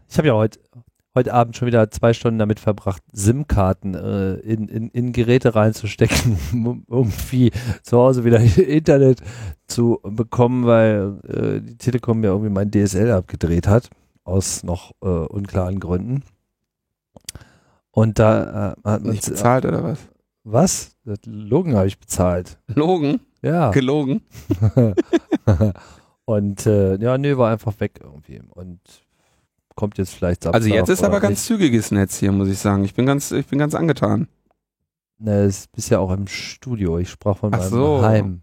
ich habe ja heute heute Abend schon wieder zwei Stunden damit verbracht, SIM-Karten äh, in, in, in Geräte reinzustecken, um irgendwie zu Hause wieder Internet zu bekommen, weil äh, die Telekom ja irgendwie mein DSL abgedreht hat, aus noch äh, unklaren Gründen. Und da äh, hat man nicht bezahlt oder was? Was? Das Logen habe ich bezahlt. Logen? Ja. Gelogen? Und äh, ja, nee, war einfach weg irgendwie. Und kommt jetzt vielleicht Samstag. Also jetzt ist aber ganz zügiges Netz hier, muss ich sagen. Ich bin ganz, ich bin ganz angetan. Ne, es bist ja auch im Studio. Ich sprach von Ach meinem so. Heim.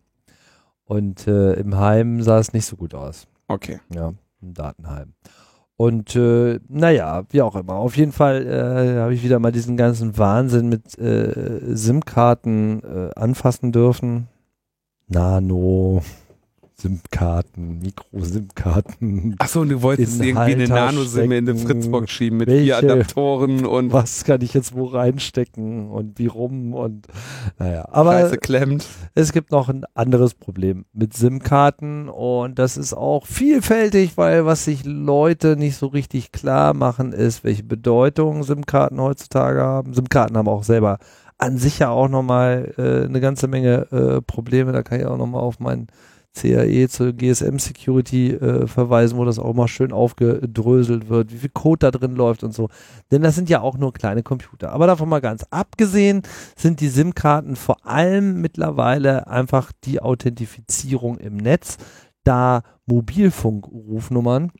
Und äh, im Heim sah es nicht so gut aus. Okay. Ja, im Datenheim. Und äh, naja, wie auch immer. Auf jeden Fall äh, habe ich wieder mal diesen ganzen Wahnsinn mit äh, SIM-Karten äh, anfassen dürfen. Nano, SIM-Karten, Mikro-SIM-Karten. Achso, und du wolltest irgendwie eine Nano-SIM in stecken. Fritzbox schieben mit vier Adaptoren und Was kann ich jetzt wo reinstecken und wie rum und naja. Aber Scheiße klemmt. es gibt noch ein anderes Problem mit SIM-Karten und das ist auch vielfältig, weil was sich Leute nicht so richtig klar machen, ist, welche Bedeutung SIM-Karten heutzutage haben. SIM-Karten haben auch selber an sich ja auch nochmal äh, eine ganze Menge äh, Probleme. Da kann ich auch nochmal auf meinen CAE zur GSM Security äh, verweisen, wo das auch mal schön aufgedröselt wird, wie viel Code da drin läuft und so. Denn das sind ja auch nur kleine Computer. Aber davon mal ganz abgesehen sind die SIM-Karten vor allem mittlerweile einfach die Authentifizierung im Netz, da Mobilfunkrufnummern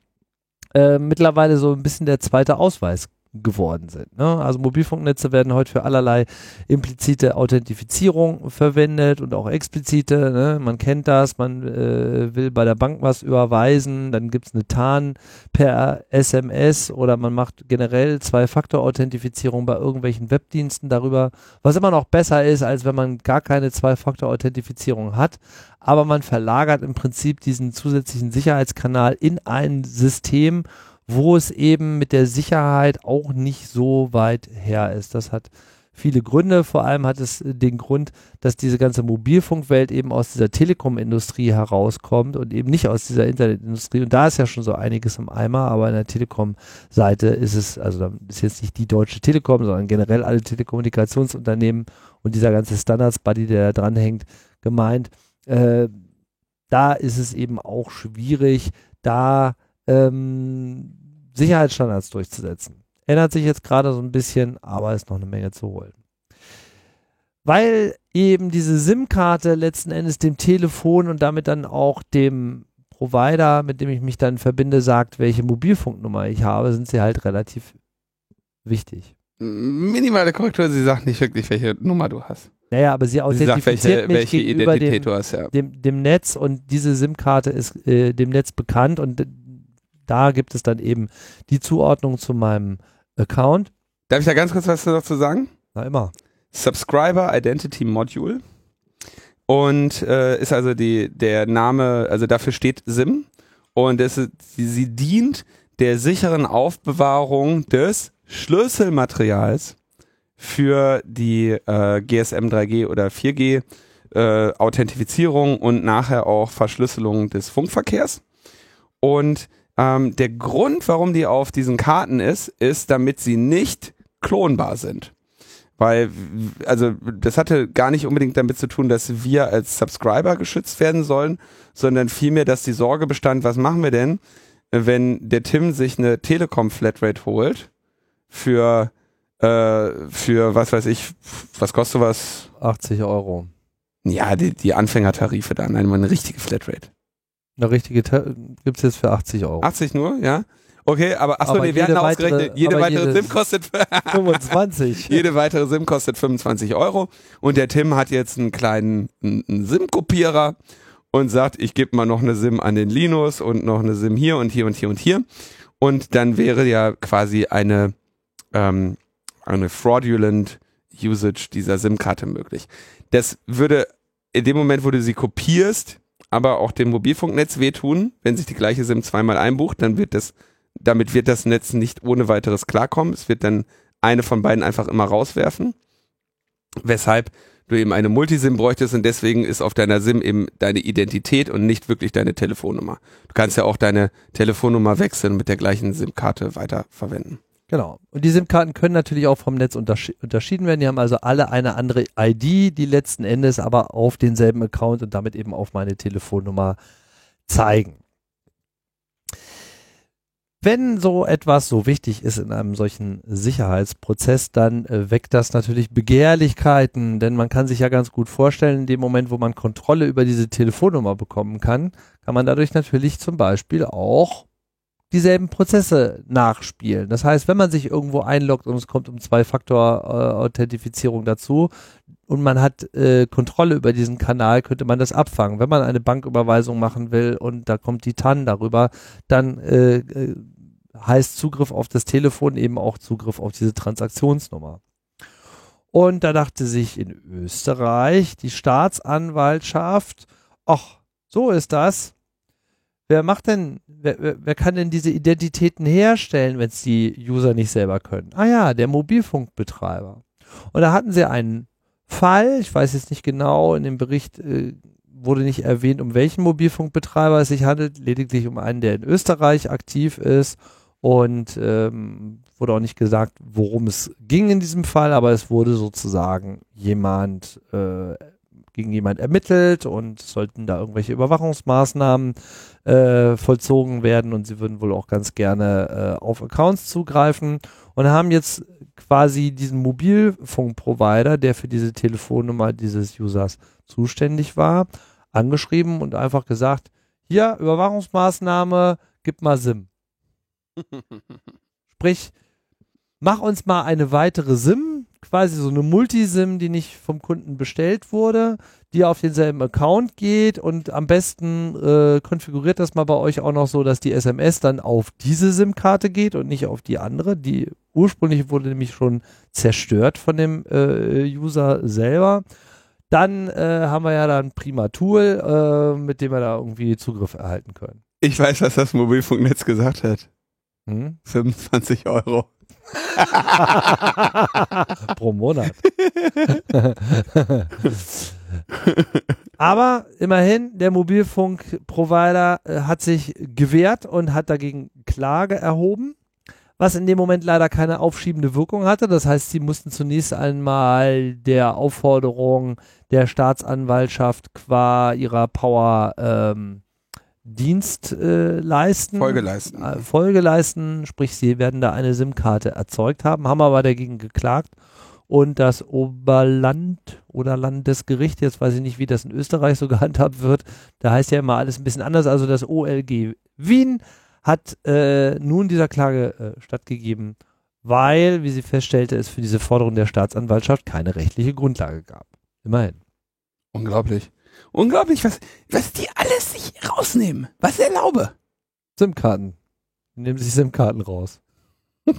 äh, mittlerweile so ein bisschen der zweite Ausweis geworden sind. Ne? Also Mobilfunknetze werden heute für allerlei implizite Authentifizierung verwendet und auch explizite. Ne? Man kennt das, man äh, will bei der Bank was überweisen, dann gibt es eine TAN per SMS oder man macht generell Zwei-Faktor-Authentifizierung bei irgendwelchen Webdiensten darüber, was immer noch besser ist, als wenn man gar keine Zwei-Faktor-Authentifizierung hat. Aber man verlagert im Prinzip diesen zusätzlichen Sicherheitskanal in ein System, wo es eben mit der Sicherheit auch nicht so weit her ist. Das hat viele Gründe. Vor allem hat es den Grund, dass diese ganze Mobilfunkwelt eben aus dieser Telekom-Industrie herauskommt und eben nicht aus dieser Internetindustrie. Und da ist ja schon so einiges im Eimer, aber in der Telekom-Seite ist es, also da ist jetzt nicht die Deutsche Telekom, sondern generell alle Telekommunikationsunternehmen und dieser ganze Standards-Buddy, der da dranhängt, gemeint. Äh, da ist es eben auch schwierig, da ähm, Sicherheitsstandards durchzusetzen. Ändert sich jetzt gerade so ein bisschen, aber ist noch eine Menge zu holen. Weil eben diese SIM-Karte letzten Endes dem Telefon und damit dann auch dem Provider, mit dem ich mich dann verbinde, sagt, welche Mobilfunknummer ich habe, sind sie halt relativ wichtig. Minimale Korrektur, sie sagt nicht wirklich, welche Nummer du hast. Naja, aber sie Sie sagt, authentifiziert welche, mich welche gegenüber dem, Identität du hast, ja. dem, dem Netz und diese SIM-Karte ist äh, dem Netz bekannt und da gibt es dann eben die Zuordnung zu meinem Account. Darf ich da ganz kurz was dazu sagen? Na immer. Subscriber Identity Module. Und äh, ist also die, der Name, also dafür steht SIM. Und es sie, sie dient der sicheren Aufbewahrung des Schlüsselmaterials für die äh, GSM 3G oder 4G äh, Authentifizierung und nachher auch Verschlüsselung des Funkverkehrs. Und ähm, der Grund, warum die auf diesen Karten ist, ist, damit sie nicht klonbar sind. Weil, also, das hatte gar nicht unbedingt damit zu tun, dass wir als Subscriber geschützt werden sollen, sondern vielmehr, dass die Sorge bestand, was machen wir denn, wenn der Tim sich eine Telekom Flatrate holt für, äh, für, was weiß ich, was kostet was? 80 Euro. Ja, die, die Anfängertarife dann, nein, mal eine richtige Flatrate. Eine richtige gibt es jetzt für 80 Euro. 80 nur, ja? Okay, aber achso, Aber nee, wir jede hatten weitere- ausgerechnet, jede weitere jede- SIM kostet 25. Jede weitere SIM kostet 25 Euro und der Tim hat jetzt einen kleinen einen einen SIM-Kopierer und sagt, ich gebe mal noch eine SIM an den Linus und noch eine SIM hier und hier und hier und hier und dann wäre ja quasi eine ähm, eine fraudulent Usage dieser SIM-Karte möglich. Das würde in dem Moment, wo du sie kopierst, aber auch dem Mobilfunknetz wehtun, wenn sich die gleiche SIM zweimal einbucht, dann wird das damit wird das Netz nicht ohne weiteres klarkommen. Es wird dann eine von beiden einfach immer rauswerfen. Weshalb du eben eine Multisim bräuchtest und deswegen ist auf deiner SIM eben deine Identität und nicht wirklich deine Telefonnummer. Du kannst ja auch deine Telefonnummer wechseln und mit der gleichen SIM-Karte weiterverwenden. Genau. Und die SIM-Karten können natürlich auch vom Netz unterschi unterschieden werden. Die haben also alle eine andere ID, die letzten Endes aber auf denselben Account und damit eben auf meine Telefonnummer zeigen. Wenn so etwas so wichtig ist in einem solchen Sicherheitsprozess, dann äh, weckt das natürlich Begehrlichkeiten, denn man kann sich ja ganz gut vorstellen, in dem Moment, wo man Kontrolle über diese Telefonnummer bekommen kann, kann man dadurch natürlich zum Beispiel auch dieselben Prozesse nachspielen. Das heißt, wenn man sich irgendwo einloggt und es kommt um Zwei-Faktor-Authentifizierung dazu und man hat äh, Kontrolle über diesen Kanal, könnte man das abfangen. Wenn man eine Banküberweisung machen will und da kommt die TAN darüber, dann äh, äh, heißt Zugriff auf das Telefon eben auch Zugriff auf diese Transaktionsnummer. Und da dachte sich in Österreich die Staatsanwaltschaft, ach, So ist das. Wer macht denn, wer, wer, wer kann denn diese Identitäten herstellen, wenn es die User nicht selber können? Ah ja, der Mobilfunkbetreiber. Und da hatten sie einen Fall, ich weiß jetzt nicht genau, in dem Bericht äh, wurde nicht erwähnt, um welchen Mobilfunkbetreiber es sich handelt, lediglich um einen, der in Österreich aktiv ist und ähm, wurde auch nicht gesagt, worum es ging in diesem Fall, aber es wurde sozusagen jemand äh, gegen jemand ermittelt und sollten da irgendwelche Überwachungsmaßnahmen äh, vollzogen werden und sie würden wohl auch ganz gerne äh, auf Accounts zugreifen und haben jetzt quasi diesen Mobilfunkprovider, der für diese Telefonnummer dieses Users zuständig war, angeschrieben und einfach gesagt, hier, Überwachungsmaßnahme, gib mal SIM. Sprich, mach uns mal eine weitere SIM, quasi so eine Multisim, die nicht vom Kunden bestellt wurde, die auf denselben Account geht und am besten äh, konfiguriert das mal bei euch auch noch so, dass die SMS dann auf diese SIM-Karte geht und nicht auf die andere. Die ursprünglich wurde nämlich schon zerstört von dem äh, User selber. Dann äh, haben wir ja da ein prima Tool, äh, mit dem wir da irgendwie Zugriff erhalten können. Ich weiß, was das Mobilfunknetz gesagt hat. Hm? 25 Euro. Pro Monat. Aber immerhin, der Mobilfunkprovider äh, hat sich gewehrt und hat dagegen Klage erhoben, was in dem Moment leider keine aufschiebende Wirkung hatte. Das heißt, sie mussten zunächst einmal der Aufforderung der Staatsanwaltschaft qua ihrer Power ähm, Dienst äh, leisten. Folge leisten. Äh, Folge leisten, sprich, sie werden da eine SIM-Karte erzeugt haben, haben aber dagegen geklagt und das Oberland oder Landesgericht, jetzt weiß ich nicht, wie das in Österreich so gehandhabt wird, da heißt ja immer alles ein bisschen anders, also das OLG Wien hat äh, nun dieser Klage äh, stattgegeben, weil, wie sie feststellte, es für diese Forderung der Staatsanwaltschaft keine rechtliche Grundlage gab. Immerhin. Unglaublich. Unglaublich, was, was die alles sich rausnehmen. Was erlaube. SIM-Karten. Nehmen sich SIM-Karten raus.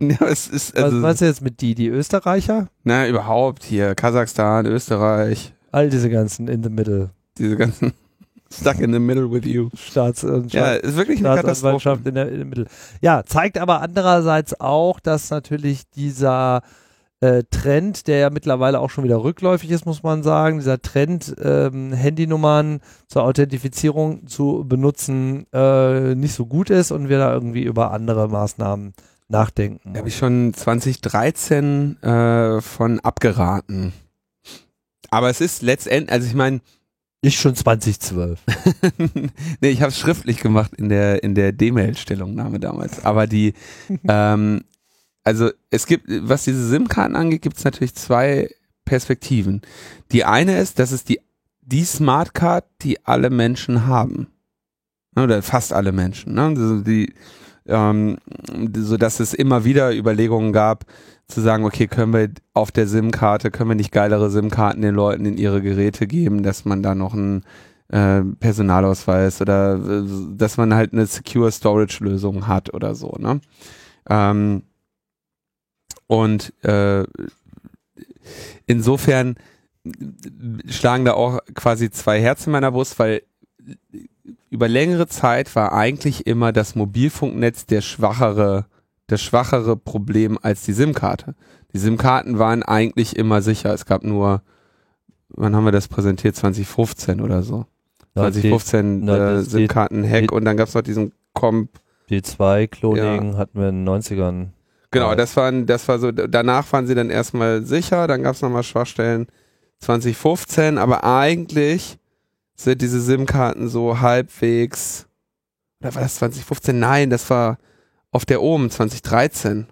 Ja, es ist, Was also, meinst du jetzt mit die, die Österreicher? na, überhaupt hier, Kasachstan, Österreich, All diese ganzen in the middle. diese ganzen stuck in the middle with you. Staats und Ja, ist wirklich eine Katastrophe. In der, in der Mitte. Ja, zeigt aber andererseits auch, dass natürlich dieser äh, Trend, der ja mittlerweile auch schon wieder rückläufig ist, muss man sagen, dieser Trend, ähm, Handynummern zur Authentifizierung zu benutzen, äh, nicht so gut ist und wir da irgendwie über andere Maßnahmen nachdenken. Da habe ich schon 2013 äh, von abgeraten. Aber es ist letztendlich, also ich meine, ich schon 2012. nee, ich habe es schriftlich gemacht in der in der D-Mail-Stellungnahme damals. Aber die, ähm, also es gibt, was diese SIM-Karten angeht, gibt es natürlich zwei Perspektiven. Die eine ist, dass es die die Smartcard, die alle Menschen haben, Ne, oder fast alle Menschen, ne? Also die, ähm, so dass es immer wieder Überlegungen gab, zu sagen, okay, können wir auf der SIM-Karte, können wir nicht geilere SIM-Karten den Leuten in ihre Geräte geben, dass man da noch einen äh, Personalausweis oder äh, dass man halt eine Secure Storage Lösung hat oder so, ne? Ähm, und äh, insofern schlagen da auch quasi zwei Herzen in meiner Brust, weil über längere Zeit war eigentlich immer das Mobilfunknetz der schwachere, das schwachere Problem als die SIM-Karte. Die SIM-Karten waren eigentlich immer sicher. Es gab nur, wann haben wir das präsentiert? 2015 oder so. Ja, 2015 na, äh, SIM-Karten-Hack und dann gab es noch diesen Comp. D2-Cloning hatten wir in den 90ern. Genau, das waren, das war so, danach waren sie dann erstmal sicher, dann gab es nochmal Schwachstellen 2015, aber eigentlich sind diese SIM-Karten so halbwegs, oder war das 2015? Nein, das war auf der oben 2013.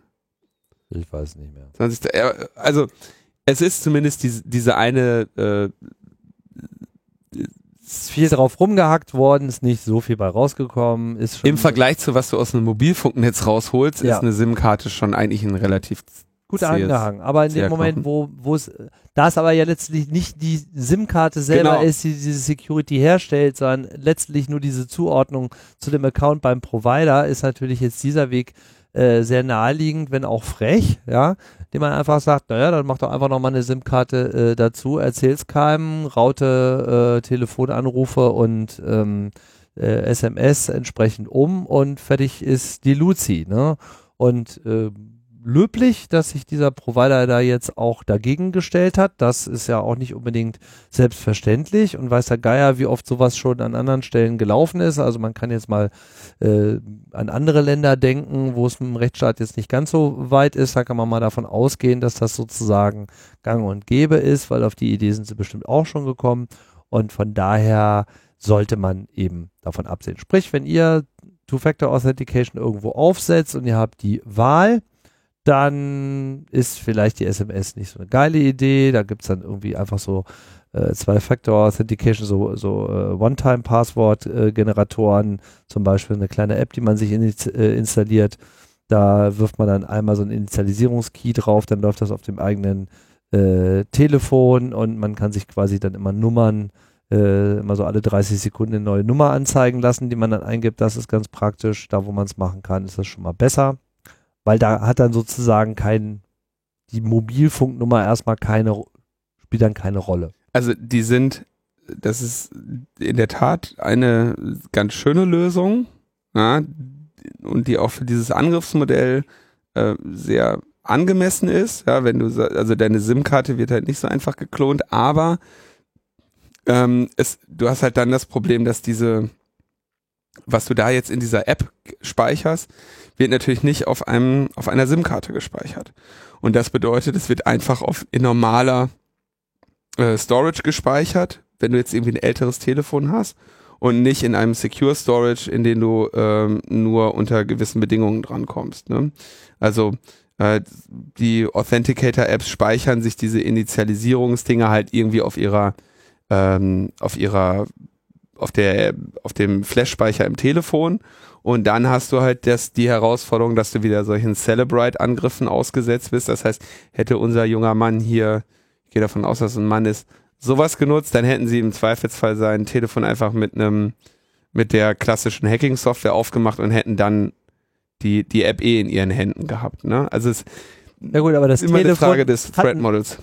Ich weiß nicht mehr. 20, äh, also es ist zumindest diese, diese eine, äh, Ist viel drauf rumgehackt worden, ist nicht so viel bei rausgekommen, ist im Vergleich zu was du aus einem Mobilfunknetz rausholst, Ja. ist eine SIM-Karte schon eigentlich ein relativ gut angehangen. Aber in dem Moment, wo, wo es, da es aber ja letztlich nicht die SIM-Karte selber Genau. ist, die diese Security herstellt, sondern letztlich nur diese Zuordnung zu dem Account beim Provider, ist natürlich jetzt dieser Weg äh, sehr naheliegend, wenn auch frech, ja, dem man einfach sagt, naja, dann mach doch einfach nochmal eine SIM-Karte äh, dazu, erzähl's keinem, raute äh, Telefonanrufe und ähm, äh, SMS entsprechend um und fertig ist die Luzi, ne? Und äh, löblich, dass sich dieser Provider da jetzt auch dagegen gestellt hat. Das ist ja auch nicht unbedingt selbstverständlich und weiß der Geier, wie oft sowas schon an anderen Stellen gelaufen ist. Also man kann jetzt mal äh, an andere Länder denken, wo es mit dem Rechtsstaat jetzt nicht ganz so weit ist. Da kann man mal davon ausgehen, dass das sozusagen gang und gäbe ist, weil auf die Idee sind sie bestimmt auch schon gekommen. Und von daher sollte man eben davon absehen. Sprich, wenn ihr Two-Factor Authentication irgendwo aufsetzt und ihr habt die Wahl, dann ist vielleicht die SMS nicht so eine geile Idee. Da gibt's dann irgendwie einfach so äh, Zwei-Factor Authentication, so, so äh, One-Time-Passwort-Generatoren, zum Beispiel eine kleine App, die man sich in, äh, installiert. Da wirft man dann einmal so ein Initialisierungskey drauf, dann läuft das auf dem eigenen äh, Telefon und man kann sich quasi dann immer Nummern, äh, immer so alle 30 Sekunden eine neue Nummer anzeigen lassen, die man dann eingibt. Das ist ganz praktisch. Da, wo man es machen kann, ist das schon mal besser weil da hat dann sozusagen kein, die Mobilfunknummer erstmal keine, spielt dann keine Rolle. Also die sind, das ist in der Tat eine ganz schöne Lösung, ja, und die auch für dieses Angriffsmodell äh, sehr angemessen ist. Ja, wenn du, also deine SIM-Karte wird halt nicht so einfach geklont, aber ähm, es, du hast halt dann das Problem, dass diese, was du da jetzt in dieser App speicherst, wird natürlich nicht auf einem, auf einer SIM-Karte gespeichert. Und das bedeutet, es wird einfach auf in normaler äh, Storage gespeichert, wenn du jetzt irgendwie ein älteres Telefon hast und nicht in einem Secure Storage, in den du ähm, nur unter gewissen Bedingungen drankommst. Ne? Also äh, die Authenticator-Apps speichern sich diese Initialisierungsdinge halt irgendwie auf ihrer ähm, auf ihrer auf der auf dem Flash-Speicher im Telefon und dann hast du halt das, die Herausforderung, dass du wieder solchen Celebrite-Angriffen ausgesetzt bist. Das heißt, hätte unser junger Mann hier, ich gehe davon aus, dass es ein Mann ist, sowas genutzt, dann hätten sie im Zweifelsfall sein Telefon einfach mit einem, mit der klassischen Hacking-Software aufgemacht und hätten dann die, die App eh in ihren Händen gehabt. Ne? Also es ja gut, aber das ist immer Telefon eine Frage des Threat Models.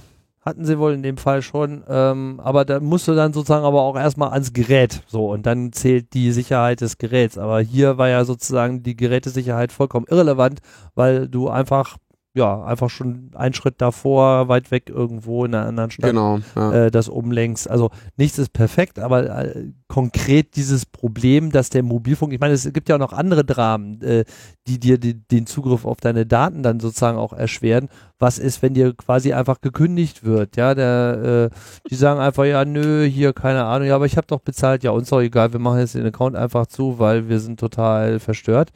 Hatten sie wohl in dem Fall schon, ähm, aber da musst du dann sozusagen aber auch erstmal ans Gerät so und dann zählt die Sicherheit des Geräts. Aber hier war ja sozusagen die Gerätesicherheit vollkommen irrelevant, weil du einfach ja, einfach schon einen Schritt davor, weit weg irgendwo in einer anderen Stadt, genau, ja. äh, das umlängst. Also nichts ist perfekt, aber äh, konkret dieses Problem, dass der Mobilfunk, ich meine, es gibt ja auch noch andere Dramen, äh, die dir die, den Zugriff auf deine Daten dann sozusagen auch erschweren. Was ist, wenn dir quasi einfach gekündigt wird? Ja, der, äh, die sagen einfach, ja, nö, hier, keine Ahnung, ja, aber ich habe doch bezahlt, ja, uns doch egal, wir machen jetzt den Account einfach zu, weil wir sind total verstört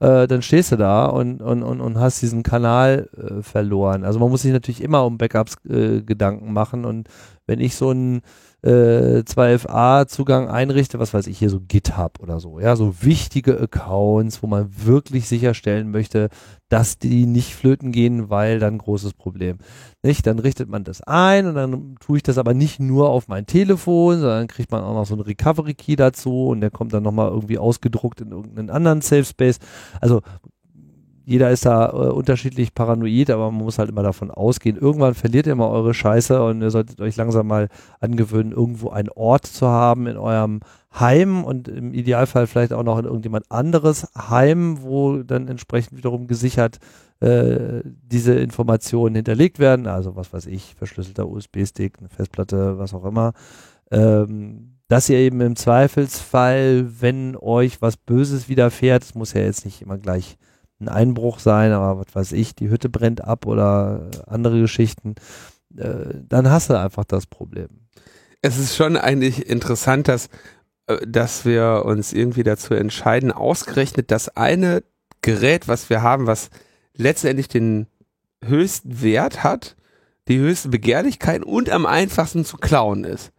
äh, dann stehst du da und, und, und, und hast diesen Kanal äh, verloren. Also man muss sich natürlich immer um Backups äh, Gedanken machen und wenn ich so einen äh, 2FA-Zugang einrichte, was weiß ich hier, so GitHub oder so, ja, so wichtige Accounts, wo man wirklich sicherstellen möchte, dass die nicht flöten gehen, weil dann großes Problem. Nicht? Dann richtet man das ein und dann tue ich das aber nicht nur auf mein Telefon, sondern kriegt man auch noch so einen Recovery Key dazu und der kommt dann nochmal irgendwie ausgedruckt in irgendeinen anderen Safe Space. Also jeder ist da äh, unterschiedlich paranoid, aber man muss halt immer davon ausgehen, irgendwann verliert ihr mal eure Scheiße und ihr solltet euch langsam mal angewöhnen, irgendwo einen Ort zu haben in eurem Heim und im Idealfall vielleicht auch noch in irgendjemand anderes Heim, wo dann entsprechend wiederum gesichert äh, diese Informationen hinterlegt werden. Also was weiß ich, verschlüsselter USB-Stick, eine Festplatte, was auch immer. Ähm, dass ihr eben im Zweifelsfall, wenn euch was Böses widerfährt, es muss ja jetzt nicht immer gleich ein Einbruch sein, aber was weiß ich, die Hütte brennt ab oder andere Geschichten, äh, dann hast du einfach das Problem. Es ist schon eigentlich interessant, dass, äh, dass wir uns irgendwie dazu entscheiden, ausgerechnet das eine Gerät, was wir haben, was letztendlich den höchsten Wert hat, die höchste Begehrlichkeit und am einfachsten zu klauen ist.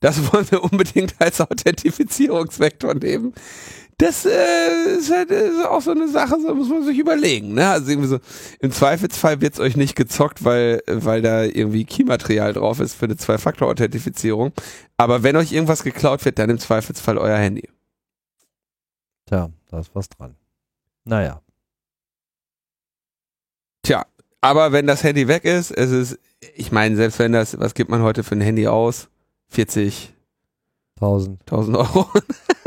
Das wollen wir unbedingt als Authentifizierungsvektor nehmen das äh, ist halt ist auch so eine Sache, so muss man sich überlegen. Ne? Also irgendwie so, im Zweifelsfall wird's euch nicht gezockt, weil, weil da irgendwie Keymaterial drauf ist für eine Zwei-Faktor-Authentifizierung. Aber wenn euch irgendwas geklaut wird, dann im Zweifelsfall euer Handy. Tja, da ist was dran. Naja. aber wenn das Handy weg ist, es ist, ich meine, selbst wenn das, was gibt man heute für ein Handy aus? 40, 1000. 1000 Euro.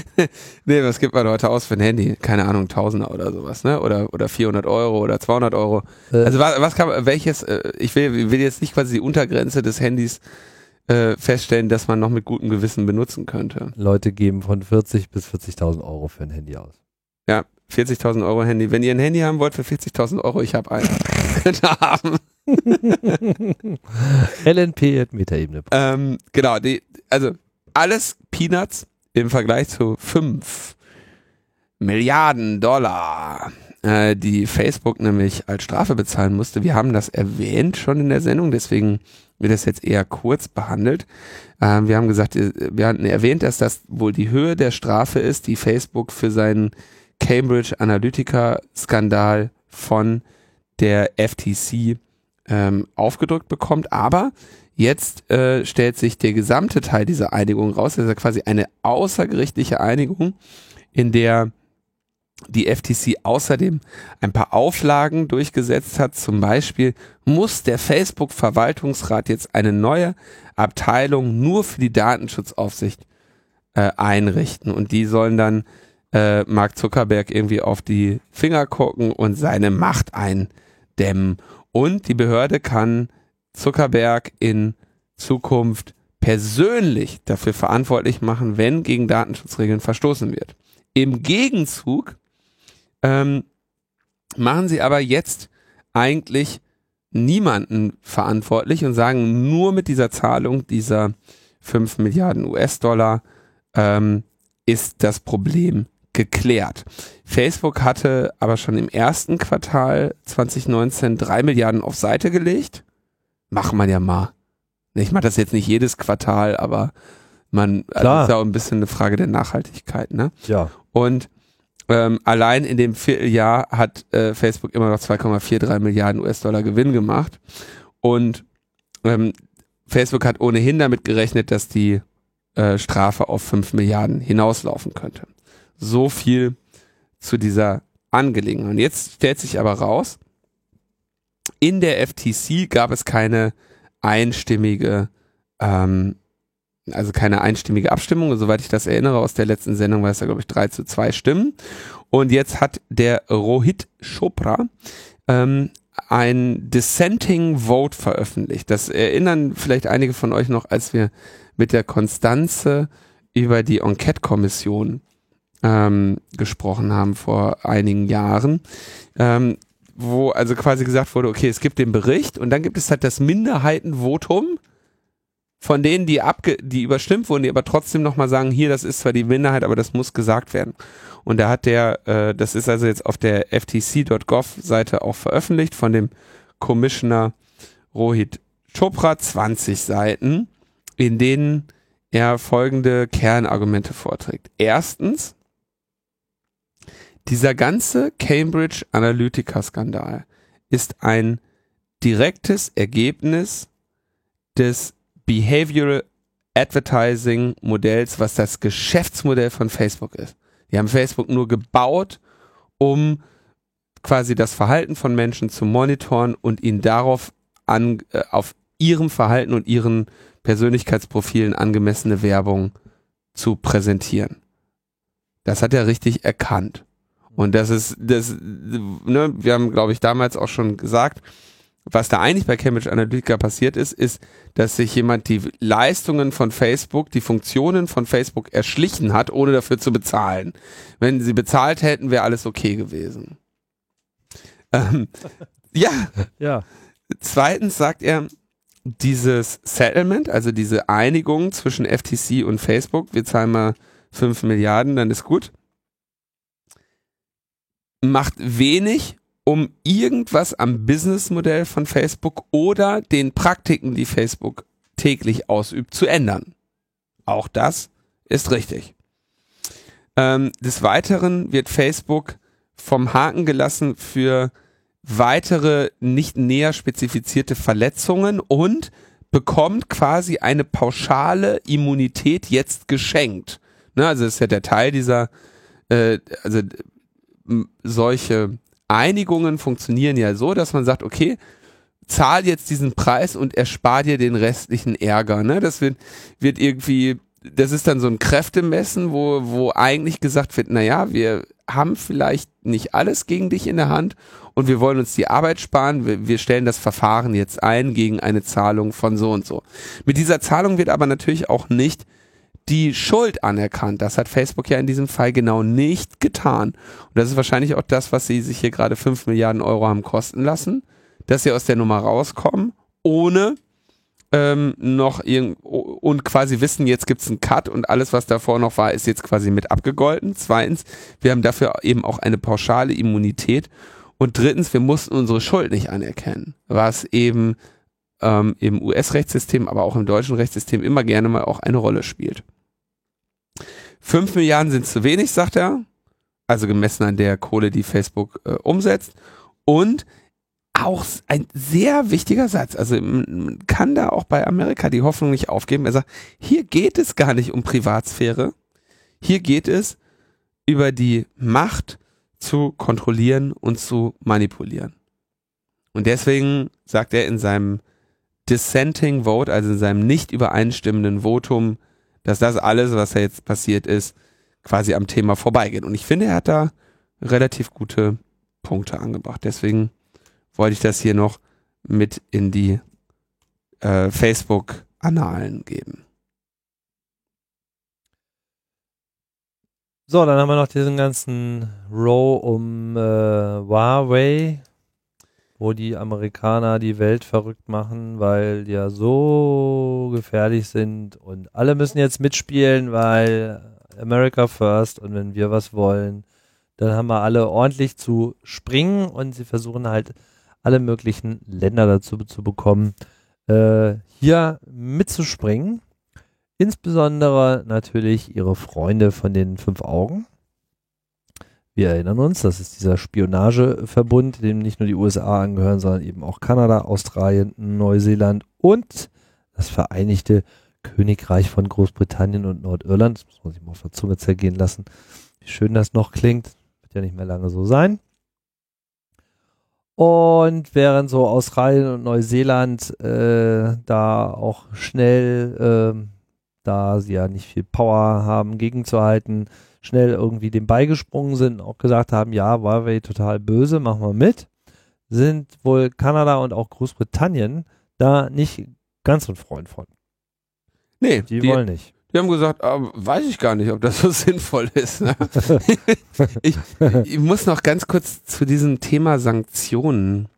nee, was gibt man heute aus für ein Handy? Keine Ahnung, Tausender oder sowas, ne? Oder, oder 400 Euro oder 200 Euro. Äh, Also was, was kann man, welches, äh, ich will, will jetzt nicht quasi die Untergrenze des Handys äh, feststellen, dass man noch mit gutem Gewissen benutzen könnte. Leute geben von 40 bis 40.000 Euro für ein Handy aus. Ja, 40.000 Euro Handy. Wenn ihr ein Handy haben wollt für 40.000 Euro, ich habe eins. Könnt ihr haben. LNP at Metaebene. Ähm, genau, die, also alles Peanuts im Vergleich zu 5 Milliarden Dollar, äh, die Facebook nämlich als Strafe bezahlen musste. Wir haben das erwähnt schon in der Sendung, deswegen wird das jetzt eher kurz behandelt. Ähm, wir haben gesagt, äh, wir hatten erwähnt, dass das wohl die Höhe der Strafe ist, die Facebook für seinen Cambridge Analytica Skandal von der FTC ähm, aufgedrückt bekommt. Aber jetzt äh, stellt sich der gesamte Teil dieser Einigung raus. Das ist ja quasi eine außergerichtliche Einigung, in der die FTC außerdem ein paar Auflagen durchgesetzt hat. Zum Beispiel muss der Facebook-Verwaltungsrat jetzt eine neue Abteilung nur für die Datenschutzaufsicht äh, einrichten. Und die sollen dann äh, Mark Zuckerberg irgendwie auf die Finger gucken und seine Macht eindämmen. Und die Behörde kann Zuckerberg in Zukunft persönlich dafür verantwortlich machen, wenn gegen Datenschutzregeln verstoßen wird. Im Gegenzug ähm, machen sie aber jetzt eigentlich niemanden verantwortlich und sagen nur mit dieser Zahlung dieser 5 Milliarden US-Dollar ähm, ist das Problem geklärt. Facebook hatte aber schon im ersten Quartal 2019 drei Milliarden auf Seite gelegt. Macht man ja mal. Ich mache das jetzt nicht jedes Quartal, aber man also Klar. ist ja auch ein bisschen eine Frage der Nachhaltigkeit, ne? Ja. Und ähm, allein in dem Vierteljahr hat äh, Facebook immer noch 2,43 Milliarden US-Dollar Gewinn gemacht. Und ähm, Facebook hat ohnehin damit gerechnet, dass die äh, Strafe auf 5 Milliarden hinauslaufen könnte. So viel zu dieser Angelegenheit. Und jetzt stellt sich aber raus, in der FTC gab es keine einstimmige, ähm, also keine einstimmige Abstimmung. Soweit ich das erinnere aus der letzten Sendung war es ja, glaube ich, 3 zu 2 Stimmen. Und jetzt hat der Rohit Chopra ähm, ein Dissenting Vote veröffentlicht. Das erinnern vielleicht einige von euch noch, als wir mit der Konstanze über die Enquete-Kommission ähm, gesprochen haben vor einigen Jahren, ähm, wo also quasi gesagt wurde, okay, es gibt den Bericht und dann gibt es halt das Minderheitenvotum von denen, die abge die überstimmt wurden, die aber trotzdem nochmal sagen, hier, das ist zwar die Minderheit, aber das muss gesagt werden. Und da hat der, äh, das ist also jetzt auf der ftc.gov-Seite auch veröffentlicht von dem Commissioner Rohit Chopra, 20 Seiten, in denen er folgende Kernargumente vorträgt. Erstens, dieser ganze Cambridge Analytica-Skandal ist ein direktes Ergebnis des Behavioral Advertising Modells, was das Geschäftsmodell von Facebook ist. Die haben Facebook nur gebaut, um quasi das Verhalten von Menschen zu monitoren und ihnen darauf an, äh, auf ihrem Verhalten und ihren Persönlichkeitsprofilen angemessene Werbung zu präsentieren. Das hat er richtig erkannt. Und das ist, das, ne, wir haben, glaube ich, damals auch schon gesagt, was da eigentlich bei Cambridge Analytica passiert ist, ist, dass sich jemand die Leistungen von Facebook, die Funktionen von Facebook erschlichen hat, ohne dafür zu bezahlen. Wenn sie bezahlt hätten, wäre alles okay gewesen. Ähm, ja, Ja. Zweitens sagt er, dieses Settlement, also diese Einigung zwischen FTC und Facebook, wir zahlen mal 5 Milliarden, dann ist gut, macht wenig, um irgendwas am Businessmodell von Facebook oder den Praktiken, die Facebook täglich ausübt, zu ändern. Auch das ist richtig. Ähm, des Weiteren wird Facebook vom Haken gelassen für weitere nicht näher spezifizierte Verletzungen und bekommt quasi eine pauschale Immunität jetzt geschenkt. Ne, also das ist ja der Teil dieser, äh, also solche Einigungen funktionieren ja so, dass man sagt, okay, zahl jetzt diesen Preis und erspar dir den restlichen Ärger. Ne? Das wird, wird irgendwie, das ist dann so ein Kräftemessen, wo, wo eigentlich gesagt wird, naja, wir haben vielleicht nicht alles gegen dich in der Hand und wir wollen uns die Arbeit sparen. Wir, wir stellen das Verfahren jetzt ein gegen eine Zahlung von so und so. Mit dieser Zahlung wird aber natürlich auch nicht die Schuld anerkannt. Das hat Facebook ja in diesem Fall genau nicht getan. Und das ist wahrscheinlich auch das, was sie sich hier gerade 5 Milliarden Euro haben kosten lassen, dass sie aus der Nummer rauskommen, ohne ähm, noch irgend und quasi wissen, jetzt gibt's einen Cut und alles, was davor noch war, ist jetzt quasi mit abgegolten. Zweitens, wir haben dafür eben auch eine pauschale Immunität. Und drittens, wir mussten unsere Schuld nicht anerkennen, was eben ähm, im US-Rechtssystem, aber auch im deutschen Rechtssystem immer gerne mal auch eine Rolle spielt. Fünf Milliarden sind zu wenig, sagt er, also gemessen an der Kohle, die Facebook äh, umsetzt. Und auch ein sehr wichtiger Satz. Also man kann da auch bei Amerika die Hoffnung nicht aufgeben. Er sagt, hier geht es gar nicht um Privatsphäre. Hier geht es über die Macht zu kontrollieren und zu manipulieren. Und deswegen sagt er in seinem Dissenting Vote, also in seinem nicht übereinstimmenden Votum, dass das alles, was jetzt passiert ist, quasi am Thema vorbeigeht. Und ich finde, er hat da relativ gute Punkte angebracht. Deswegen wollte ich das hier noch mit in die äh, Facebook-Annalen geben. So, dann haben wir noch diesen ganzen Row um äh, Huawei, wo die Amerikaner die Welt verrückt machen, weil die ja so gefährlich sind und alle müssen jetzt mitspielen, weil America first und wenn wir was wollen, dann haben wir alle ordentlich zu springen und sie versuchen halt alle möglichen Länder dazu zu bekommen, äh, hier mitzuspringen. Insbesondere natürlich ihre Freunde von den fünf Augen. Wir erinnern uns, das ist dieser Spionageverbund, dem nicht nur die USA angehören, sondern eben auch Kanada, Australien, Neuseeland und das Vereinigte Königreich von Großbritannien und Nordirland. Das muss man sich mal auf der Zunge zergehen lassen. Wie schön das noch klingt. Wird ja nicht mehr lange so sein. Und während so Australien und Neuseeland äh, da auch schnell, äh, da sie ja nicht viel Power haben, gegenzuhalten, schnell irgendwie dem beigesprungen sind und auch gesagt haben, ja, Huawei total böse, machen wir mit, sind wohl Kanada und auch Großbritannien da nicht ganz so ein Freund von. Nee, die, die wollen nicht. Die haben gesagt, ah, weiß ich gar nicht, ob das so sinnvoll ist. Ne? ich, ich muss noch ganz kurz zu diesem Thema Sanktionen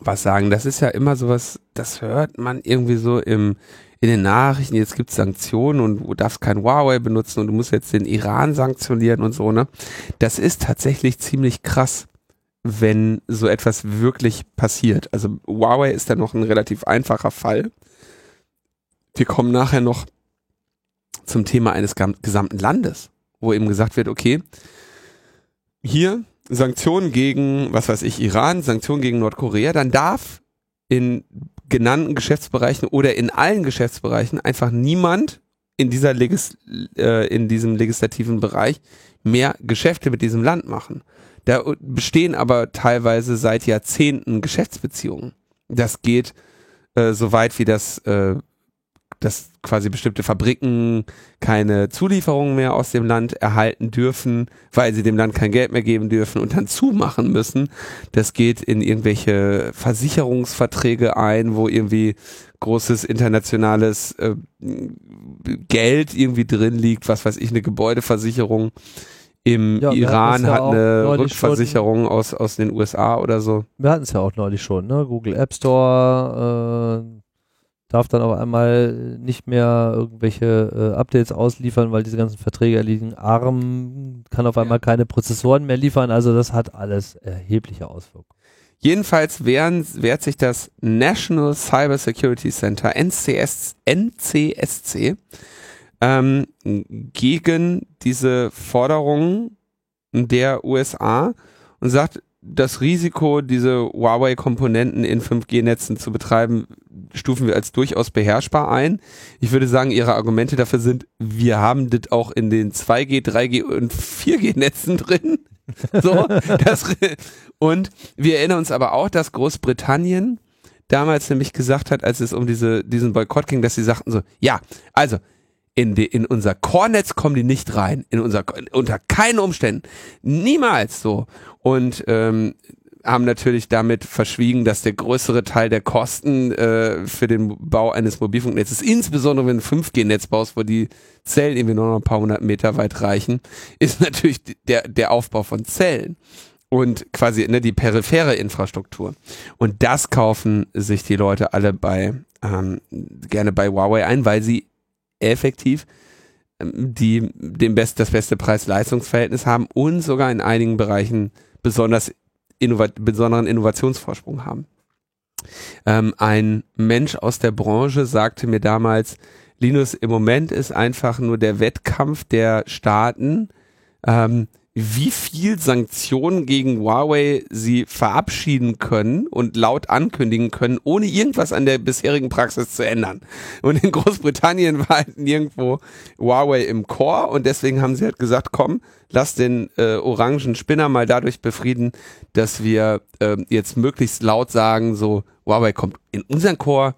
was sagen. Das ist ja immer sowas, das hört man irgendwie so im, in den Nachrichten, jetzt gibt es Sanktionen und du darfst kein Huawei benutzen und du musst jetzt den Iran sanktionieren und so, ne? Das ist tatsächlich ziemlich krass, wenn so etwas wirklich passiert. Also Huawei ist da noch ein relativ einfacher Fall. Wir kommen nachher noch zum Thema eines gesamten Landes, wo eben gesagt wird, okay, hier Sanktionen gegen, was weiß ich, Iran, Sanktionen gegen Nordkorea, dann darf in genannten Geschäftsbereichen oder in allen Geschäftsbereichen einfach niemand in dieser Legis äh, in diesem legislativen Bereich mehr Geschäfte mit diesem Land machen. Da bestehen aber teilweise seit Jahrzehnten Geschäftsbeziehungen. Das geht äh, so weit wie das äh, dass quasi bestimmte Fabriken keine Zulieferungen mehr aus dem Land erhalten dürfen, weil sie dem Land kein Geld mehr geben dürfen und dann zumachen müssen. Das geht in irgendwelche Versicherungsverträge ein, wo irgendwie großes internationales äh, Geld irgendwie drin liegt, was weiß ich, eine Gebäudeversicherung im ja, Iran ja hat eine Rückversicherung aus, aus den USA oder so. Wir hatten es ja auch neulich schon, ne? Google App Store, äh, darf dann auf einmal nicht mehr irgendwelche äh, Updates ausliefern, weil diese ganzen Verträge erliegen. ARM kann auf einmal ja. keine Prozessoren mehr liefern, also das hat alles erhebliche Auswirkungen. Jedenfalls wehren, wehrt sich das National Cyber Security Center, NCS, NCSC, ähm, gegen diese Forderungen der USA und sagt, das Risiko, diese Huawei-Komponenten in 5G-Netzen zu betreiben, stufen wir als durchaus beherrschbar ein. Ich würde sagen, ihre Argumente dafür sind, wir haben das auch in den 2G, 3G und 4G-Netzen drin. So, das, und wir erinnern uns aber auch, dass Großbritannien damals nämlich gesagt hat, als es um diese, diesen Boykott ging, dass sie sagten so, ja, also in, die, in unser Core-Netz kommen die nicht rein, in unser, unter keinen Umständen, niemals so. Und ähm, haben natürlich damit verschwiegen, dass der größere Teil der Kosten äh, für den Bau eines Mobilfunknetzes, insbesondere wenn du 5G-Netz baust, wo die Zellen irgendwie nur noch ein paar hundert Meter weit reichen, ist natürlich der, der Aufbau von Zellen und quasi ne, die periphere Infrastruktur. Und das kaufen sich die Leute alle bei ähm, gerne bei Huawei ein, weil sie effektiv ähm, die den best, das beste Preis-Leistungsverhältnis haben und sogar in einigen Bereichen besonders innova besonderen Innovationsvorsprung haben. Ähm, ein Mensch aus der Branche sagte mir damals, Linus, im Moment ist einfach nur der Wettkampf der Staaten, ähm, wie viel Sanktionen gegen Huawei sie verabschieden können und laut ankündigen können, ohne irgendwas an der bisherigen Praxis zu ändern. Und in Großbritannien war halt nirgendwo Huawei im Core und deswegen haben sie halt gesagt, komm, lass den äh, orangen Spinner mal dadurch befrieden, dass wir äh, jetzt möglichst laut sagen, so Huawei kommt in unseren Core,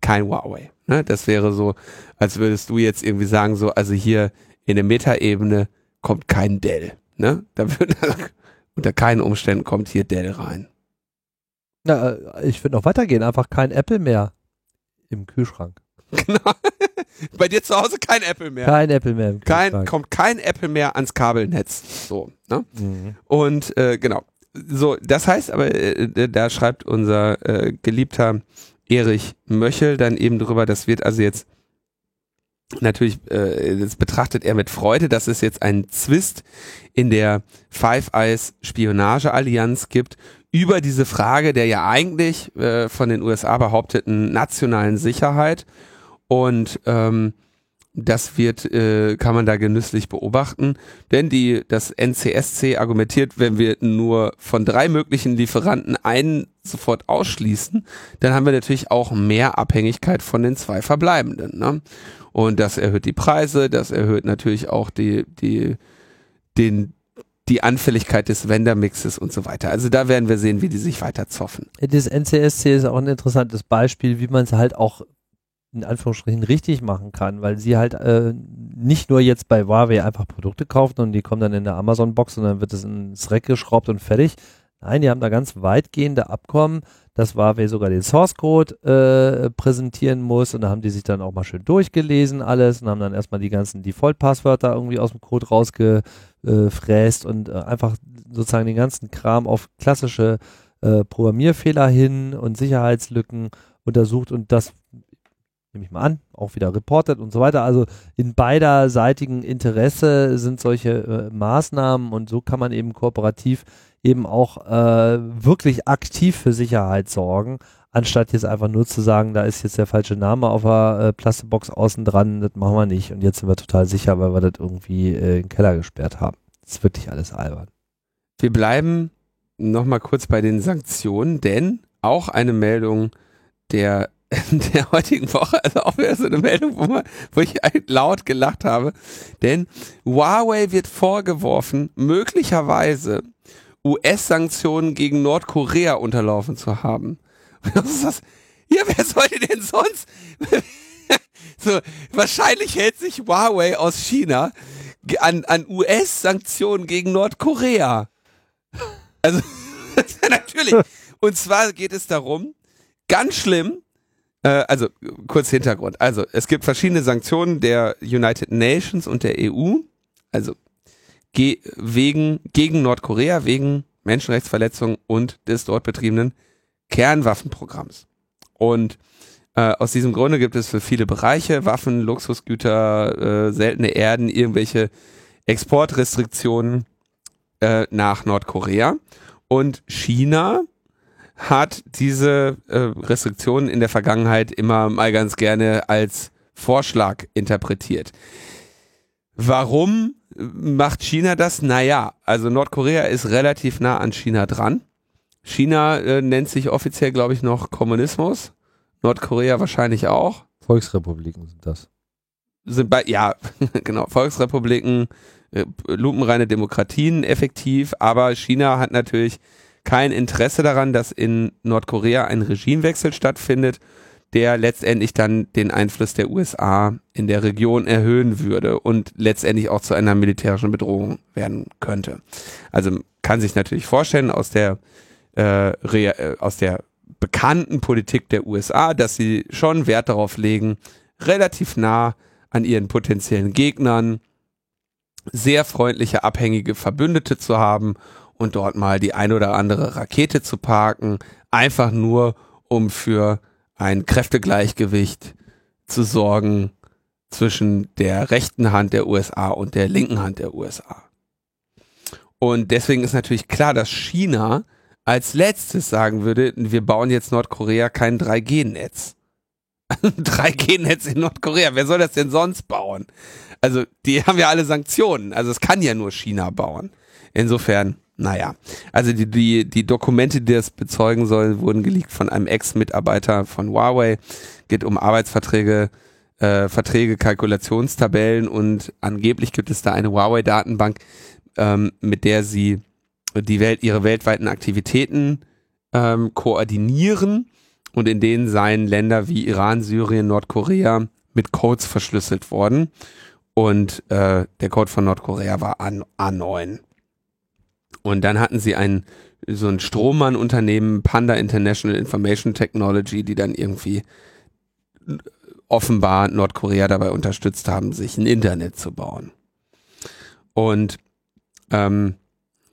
kein Huawei. Ne? Das wäre so, als würdest du jetzt irgendwie sagen, so, also hier in der Metaebene kommt kein Dell. Ne? Da wird, unter keinen Umständen kommt hier Dell rein. Na, äh, ich würde noch weitergehen, einfach kein Apple mehr im Kühlschrank. Genau. Bei dir zu Hause kein Apple mehr. Kein Apple mehr. Im kein, kommt kein Apple mehr ans Kabelnetz. So. Ne? Mhm. Und äh, genau. So, das heißt aber, äh, da schreibt unser äh, geliebter Erich Möchel dann eben drüber, das wird also jetzt natürlich, äh, das betrachtet er mit Freude, dass es jetzt einen Zwist in der Five Eyes Spionageallianz gibt über diese Frage der ja eigentlich äh, von den USA behaupteten nationalen Sicherheit und ähm, das wird, äh, kann man da genüsslich beobachten, denn die, das NCSC argumentiert, wenn wir nur von drei möglichen Lieferanten einen sofort ausschließen, dann haben wir natürlich auch mehr Abhängigkeit von den zwei verbleibenden. Ne? Und das erhöht die Preise, das erhöht natürlich auch die, die, den, die Anfälligkeit des Vendor-Mixes und so weiter. Also da werden wir sehen, wie die sich weiter zoffen. Das NCSC ist auch ein interessantes Beispiel, wie man es halt auch in Anführungsstrichen richtig machen kann, weil sie halt äh, nicht nur jetzt bei Huawei einfach Produkte kaufen und die kommen dann in der Amazon-Box und dann wird es ins Reck geschraubt und fertig. Nein, die haben da ganz weitgehende Abkommen, dass Huawei sogar den Source Code äh, präsentieren muss und da haben die sich dann auch mal schön durchgelesen alles und haben dann erstmal die ganzen Default-Passwörter irgendwie aus dem Code rausgefräst und äh, einfach sozusagen den ganzen Kram auf klassische äh, Programmierfehler hin und Sicherheitslücken untersucht und das nehme ich mal an, auch wieder reportet und so weiter. Also in beiderseitigen Interesse sind solche äh, Maßnahmen und so kann man eben kooperativ eben auch äh, wirklich aktiv für Sicherheit sorgen, anstatt jetzt einfach nur zu sagen, da ist jetzt der falsche Name auf der äh, Plastikbox außen dran, das machen wir nicht und jetzt sind wir total sicher, weil wir das irgendwie äh, in den Keller gesperrt haben. Das ist wirklich alles albern. Wir bleiben nochmal kurz bei den Sanktionen, denn auch eine Meldung der der heutigen Woche, also auch wieder so eine Meldung, wo, man, wo ich laut gelacht habe, denn Huawei wird vorgeworfen, möglicherweise US-Sanktionen gegen Nordkorea unterlaufen zu haben. Was ist das? Ja, wer sollte denn sonst? so, wahrscheinlich hält sich Huawei aus China an, an US-Sanktionen gegen Nordkorea. Also, natürlich. Und zwar geht es darum, ganz schlimm, äh, also kurz Hintergrund. Also es gibt verschiedene Sanktionen der United Nations und der EU, also ge wegen gegen Nordkorea wegen Menschenrechtsverletzungen und des dort betriebenen Kernwaffenprogramms. Und äh, aus diesem Grunde gibt es für viele Bereiche Waffen, Luxusgüter, äh, seltene Erden, irgendwelche Exportrestriktionen äh, nach Nordkorea. Und China hat diese äh, Restriktionen in der Vergangenheit immer mal ganz gerne als Vorschlag interpretiert. Warum macht China das? Naja, also Nordkorea ist relativ nah an China dran. China äh, nennt sich offiziell, glaube ich, noch Kommunismus. Nordkorea wahrscheinlich auch. Volksrepubliken sind das. Sind bei, ja, genau, Volksrepubliken, äh, lupenreine Demokratien effektiv, aber China hat natürlich kein Interesse daran, dass in Nordkorea ein Regimewechsel stattfindet, der letztendlich dann den Einfluss der USA in der Region erhöhen würde und letztendlich auch zu einer militärischen Bedrohung werden könnte. Also kann sich natürlich vorstellen aus der äh, äh aus der bekannten Politik der USA, dass sie schon Wert darauf legen, relativ nah an ihren potenziellen Gegnern sehr freundliche, abhängige Verbündete zu haben und dort mal die ein oder andere Rakete zu parken, einfach nur um für ein Kräftegleichgewicht zu sorgen zwischen der rechten Hand der USA und der linken Hand der USA. Und deswegen ist natürlich klar, dass China als letztes sagen würde, wir bauen jetzt Nordkorea kein 3G-Netz. 3G-Netz in Nordkorea, wer soll das denn sonst bauen? Also, die haben ja alle Sanktionen, also es kann ja nur China bauen. Insofern, naja. Also die, die, die Dokumente, die das bezeugen sollen, wurden geleakt von einem Ex-Mitarbeiter von Huawei. Geht um Arbeitsverträge, äh, Verträge, Kalkulationstabellen und angeblich gibt es da eine Huawei-Datenbank, ähm, mit der sie die Welt, ihre weltweiten Aktivitäten ähm, koordinieren und in denen seien Länder wie Iran, Syrien, Nordkorea mit Codes verschlüsselt worden. Und äh, der Code von Nordkorea war A A9. Und dann hatten sie ein so ein Strohmann-Unternehmen, Panda International Information Technology, die dann irgendwie offenbar Nordkorea dabei unterstützt haben, sich ein Internet zu bauen. Und ähm,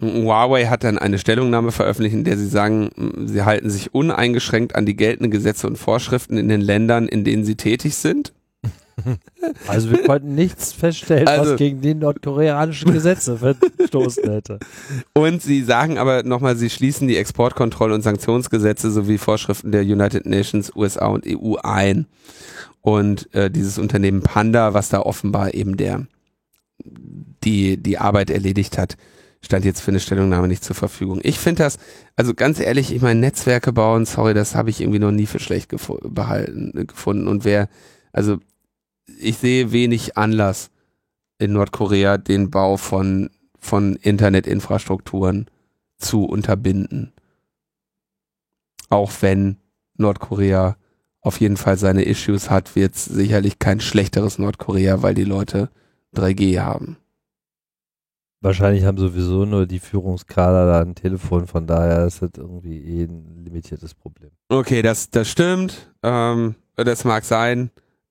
Huawei hat dann eine Stellungnahme veröffentlicht, in der sie sagen, sie halten sich uneingeschränkt an die geltenden Gesetze und Vorschriften in den Ländern, in denen sie tätig sind. Also wir konnten nichts feststellen, also, was gegen die nordkoreanischen Gesetze verstoßen hätte. Und sie sagen aber nochmal, sie schließen die Exportkontroll- und Sanktionsgesetze sowie Vorschriften der United Nations, USA und EU ein. Und äh, dieses Unternehmen Panda, was da offenbar eben der die die Arbeit erledigt hat, stand jetzt für eine Stellungnahme nicht zur Verfügung. Ich finde das, also ganz ehrlich, ich meine, Netzwerke bauen, sorry, das habe ich irgendwie noch nie für schlecht gef behalten, gefunden. Und wer, also ich sehe wenig Anlass in Nordkorea, den Bau von, von Internetinfrastrukturen zu unterbinden. Auch wenn Nordkorea auf jeden Fall seine Issues hat, wird es sicherlich kein schlechteres Nordkorea, weil die Leute 3G haben. Wahrscheinlich haben sowieso nur die Führungskader da ein Telefon, von daher ist das irgendwie eh ein limitiertes Problem. Okay, das, das stimmt. Ähm, das mag sein,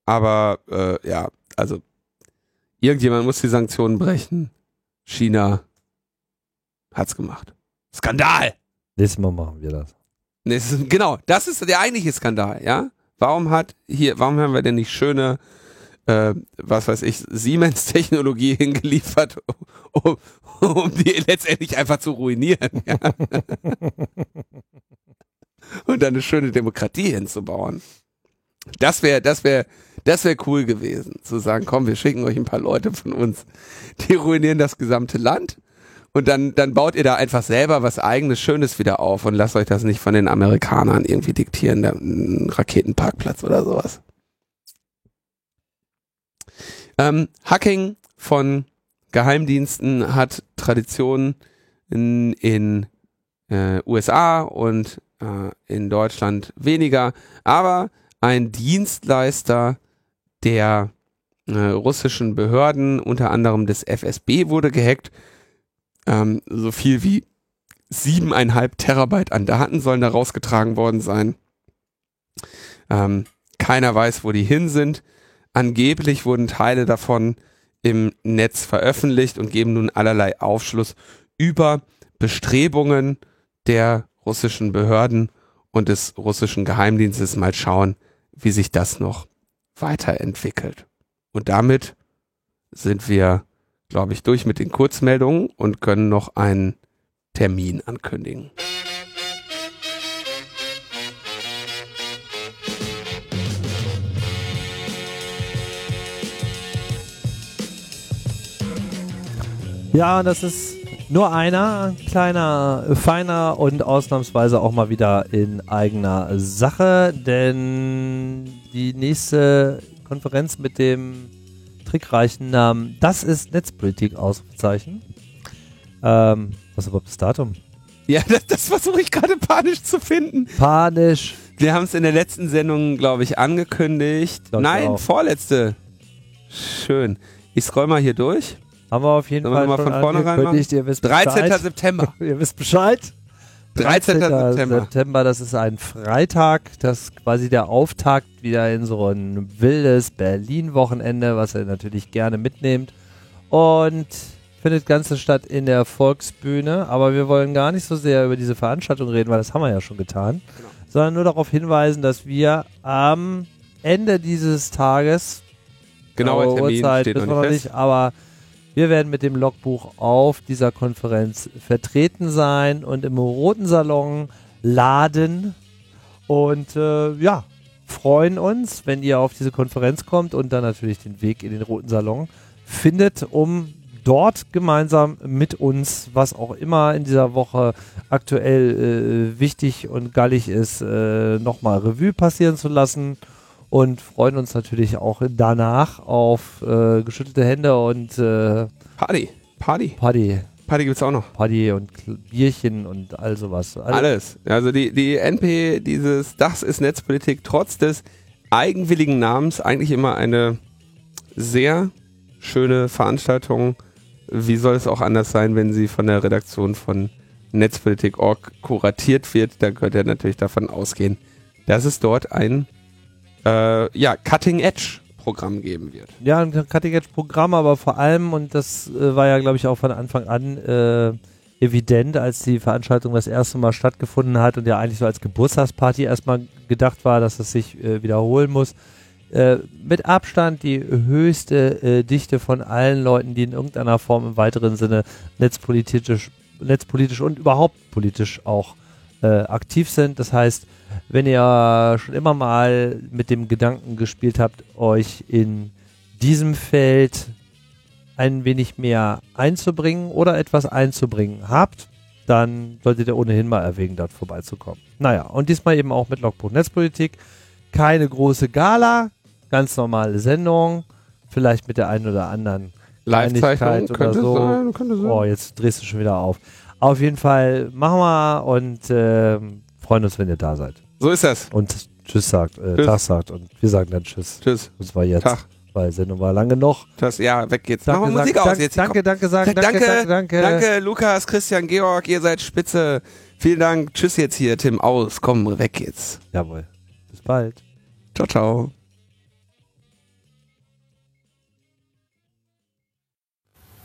aber äh, ja, also irgendjemand muss die Sanktionen brechen. China hat's gemacht. Skandal! Nächstes Mal machen wir das. Nächstes, genau, das ist der eigentliche Skandal, ja? Warum hat hier, warum haben wir denn nicht schöne äh, was weiß ich, Siemens-Technologie hingeliefert, um, um die letztendlich einfach zu ruinieren. Ja. Und dann eine schöne Demokratie hinzubauen. Das wäre, das wäre, das wäre cool gewesen, zu sagen, komm, wir schicken euch ein paar Leute von uns, die ruinieren das gesamte Land und dann, dann baut ihr da einfach selber was eigenes, Schönes wieder auf und lasst euch das nicht von den Amerikanern irgendwie diktieren, der Raketenparkplatz oder sowas. Ähm, Hacking von Geheimdiensten hat Tradition in, in äh, USA und äh, in Deutschland weniger, aber ein Dienstleister der äh, russischen Behörden, unter anderem des FSB, wurde gehackt. Ähm, so viel wie siebeneinhalb Terabyte an Daten sollen da rausgetragen worden sein. Ähm, keiner weiß, wo die hin sind. Angeblich wurden Teile davon im Netz veröffentlicht und geben nun allerlei Aufschluss über Bestrebungen der russischen Behörden und des russischen Geheimdienstes. Mal schauen, wie sich das noch weiterentwickelt. Und damit sind wir, glaube ich, durch mit den Kurzmeldungen und können noch einen Termin ankündigen. Ja, das ist nur einer, kleiner, feiner und ausnahmsweise auch mal wieder in eigener Sache, denn die nächste Konferenz mit dem trickreichen Namen Das ist Netzpolitik Ausrufezeichen. Ähm, was ist überhaupt das Datum? Ja, das, das versuche ich gerade panisch zu finden. Panisch. Wir haben es in der letzten Sendung, glaube ich, angekündigt. Glaub ich Nein, auch. vorletzte. Schön. Ich scroll mal hier durch. Haben wir auf jeden Sollen Fall mal von vornherein angekündigt. Ihr wisst 13. Bescheid. September. Ihr wisst Bescheid. 13. September. September, das ist ein Freitag, das ist quasi der Auftakt wieder in so ein wildes Berlin-Wochenende, was ihr natürlich gerne mitnehmt. Und findet Ganze statt in der Volksbühne, aber wir wollen gar nicht so sehr über diese Veranstaltung reden, weil das haben wir ja schon getan, Genau. sondern nur darauf hinweisen, dass wir am Ende dieses Tages Genauer Genaue Termin Uhrzeit steht noch nicht noch fest. nicht, aber wir werden mit dem Logbuch auf dieser Konferenz vertreten sein und im Roten Salon laden. Und äh, ja, freuen uns, wenn ihr auf diese Konferenz kommt und dann natürlich den Weg in den Roten Salon findet, um dort gemeinsam mit uns, was auch immer in dieser Woche aktuell äh, wichtig und gallig ist, äh, nochmal Revue passieren zu lassen und freuen uns natürlich auch danach auf äh, geschüttelte Hände und äh, Party. Party. Party, Party gibt's auch noch. Party und Bierchen und all sowas. All- Alles. Also die, die NP, dieses Das ist Netzpolitik, trotz des eigenwilligen Namens, eigentlich immer eine sehr schöne Veranstaltung. Wie soll es auch anders sein, wenn sie von der Redaktion von Netzpolitik.org kuratiert wird? Da könnt ihr natürlich davon ausgehen, dass es dort ein äh, ja, Cutting-Edge-Programm geben wird. Ja, ein Cutting-Edge-Programm, aber vor allem, und das äh, war ja, glaube ich, auch von Anfang an äh, evident, als die Veranstaltung das erste Mal stattgefunden hat und ja eigentlich so als Geburtstagsparty erstmal gedacht war, dass es sich äh, wiederholen muss. Äh, mit Abstand die höchste äh, Dichte von allen Leuten, die in irgendeiner Form im weiteren Sinne netzpolitisch, netzpolitisch und überhaupt politisch auch äh, aktiv sind. Das heißt, wenn ihr schon immer mal mit dem Gedanken gespielt habt, euch in diesem Feld ein wenig mehr einzubringen oder etwas einzubringen habt, dann solltet ihr ohnehin mal erwägen, dort vorbeizukommen. Naja, und diesmal eben auch mit Logbuch Netzpolitik. Keine große Gala, ganz normale Sendung, vielleicht mit der einen oder anderen Live-Zeichnung oder könnte so. sein, könnte sein. Oh, jetzt drehst du schon wieder auf. Auf jeden Fall machen wir und ähm, freuen uns, wenn ihr da seid. So ist das. Und Tschüss sagt, äh, Tschüss. Tag sagt und wir sagen dann Tschüss. Tschüss. Das war jetzt, Tag. weil Sendung war lange noch. Das, ja, weg geht's. Machen wir Danke, Musik sag, aus danke, jetzt. danke, danke, sagen, Sag danke, danke, danke, danke. Danke, Lukas, Christian, Georg, ihr seid spitze. Vielen Dank. Tschüss jetzt hier, Tim. Aus. Komm, weg jetzt. Jawohl. Bis bald. Ciao, ciao.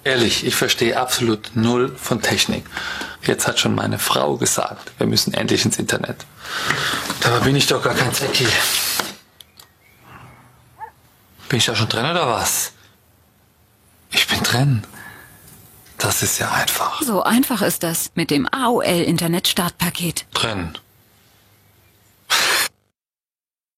Ehrlich, ich verstehe absolut null von Technik. Jetzt hat schon meine Frau gesagt, wir müssen endlich ins Internet. Dabei bin ich doch gar kein Techie. Bin ich da schon drin oder was? Ich bin drin. Das ist ja einfach. So einfach ist das mit dem AOL Internet Startpaket. Drin.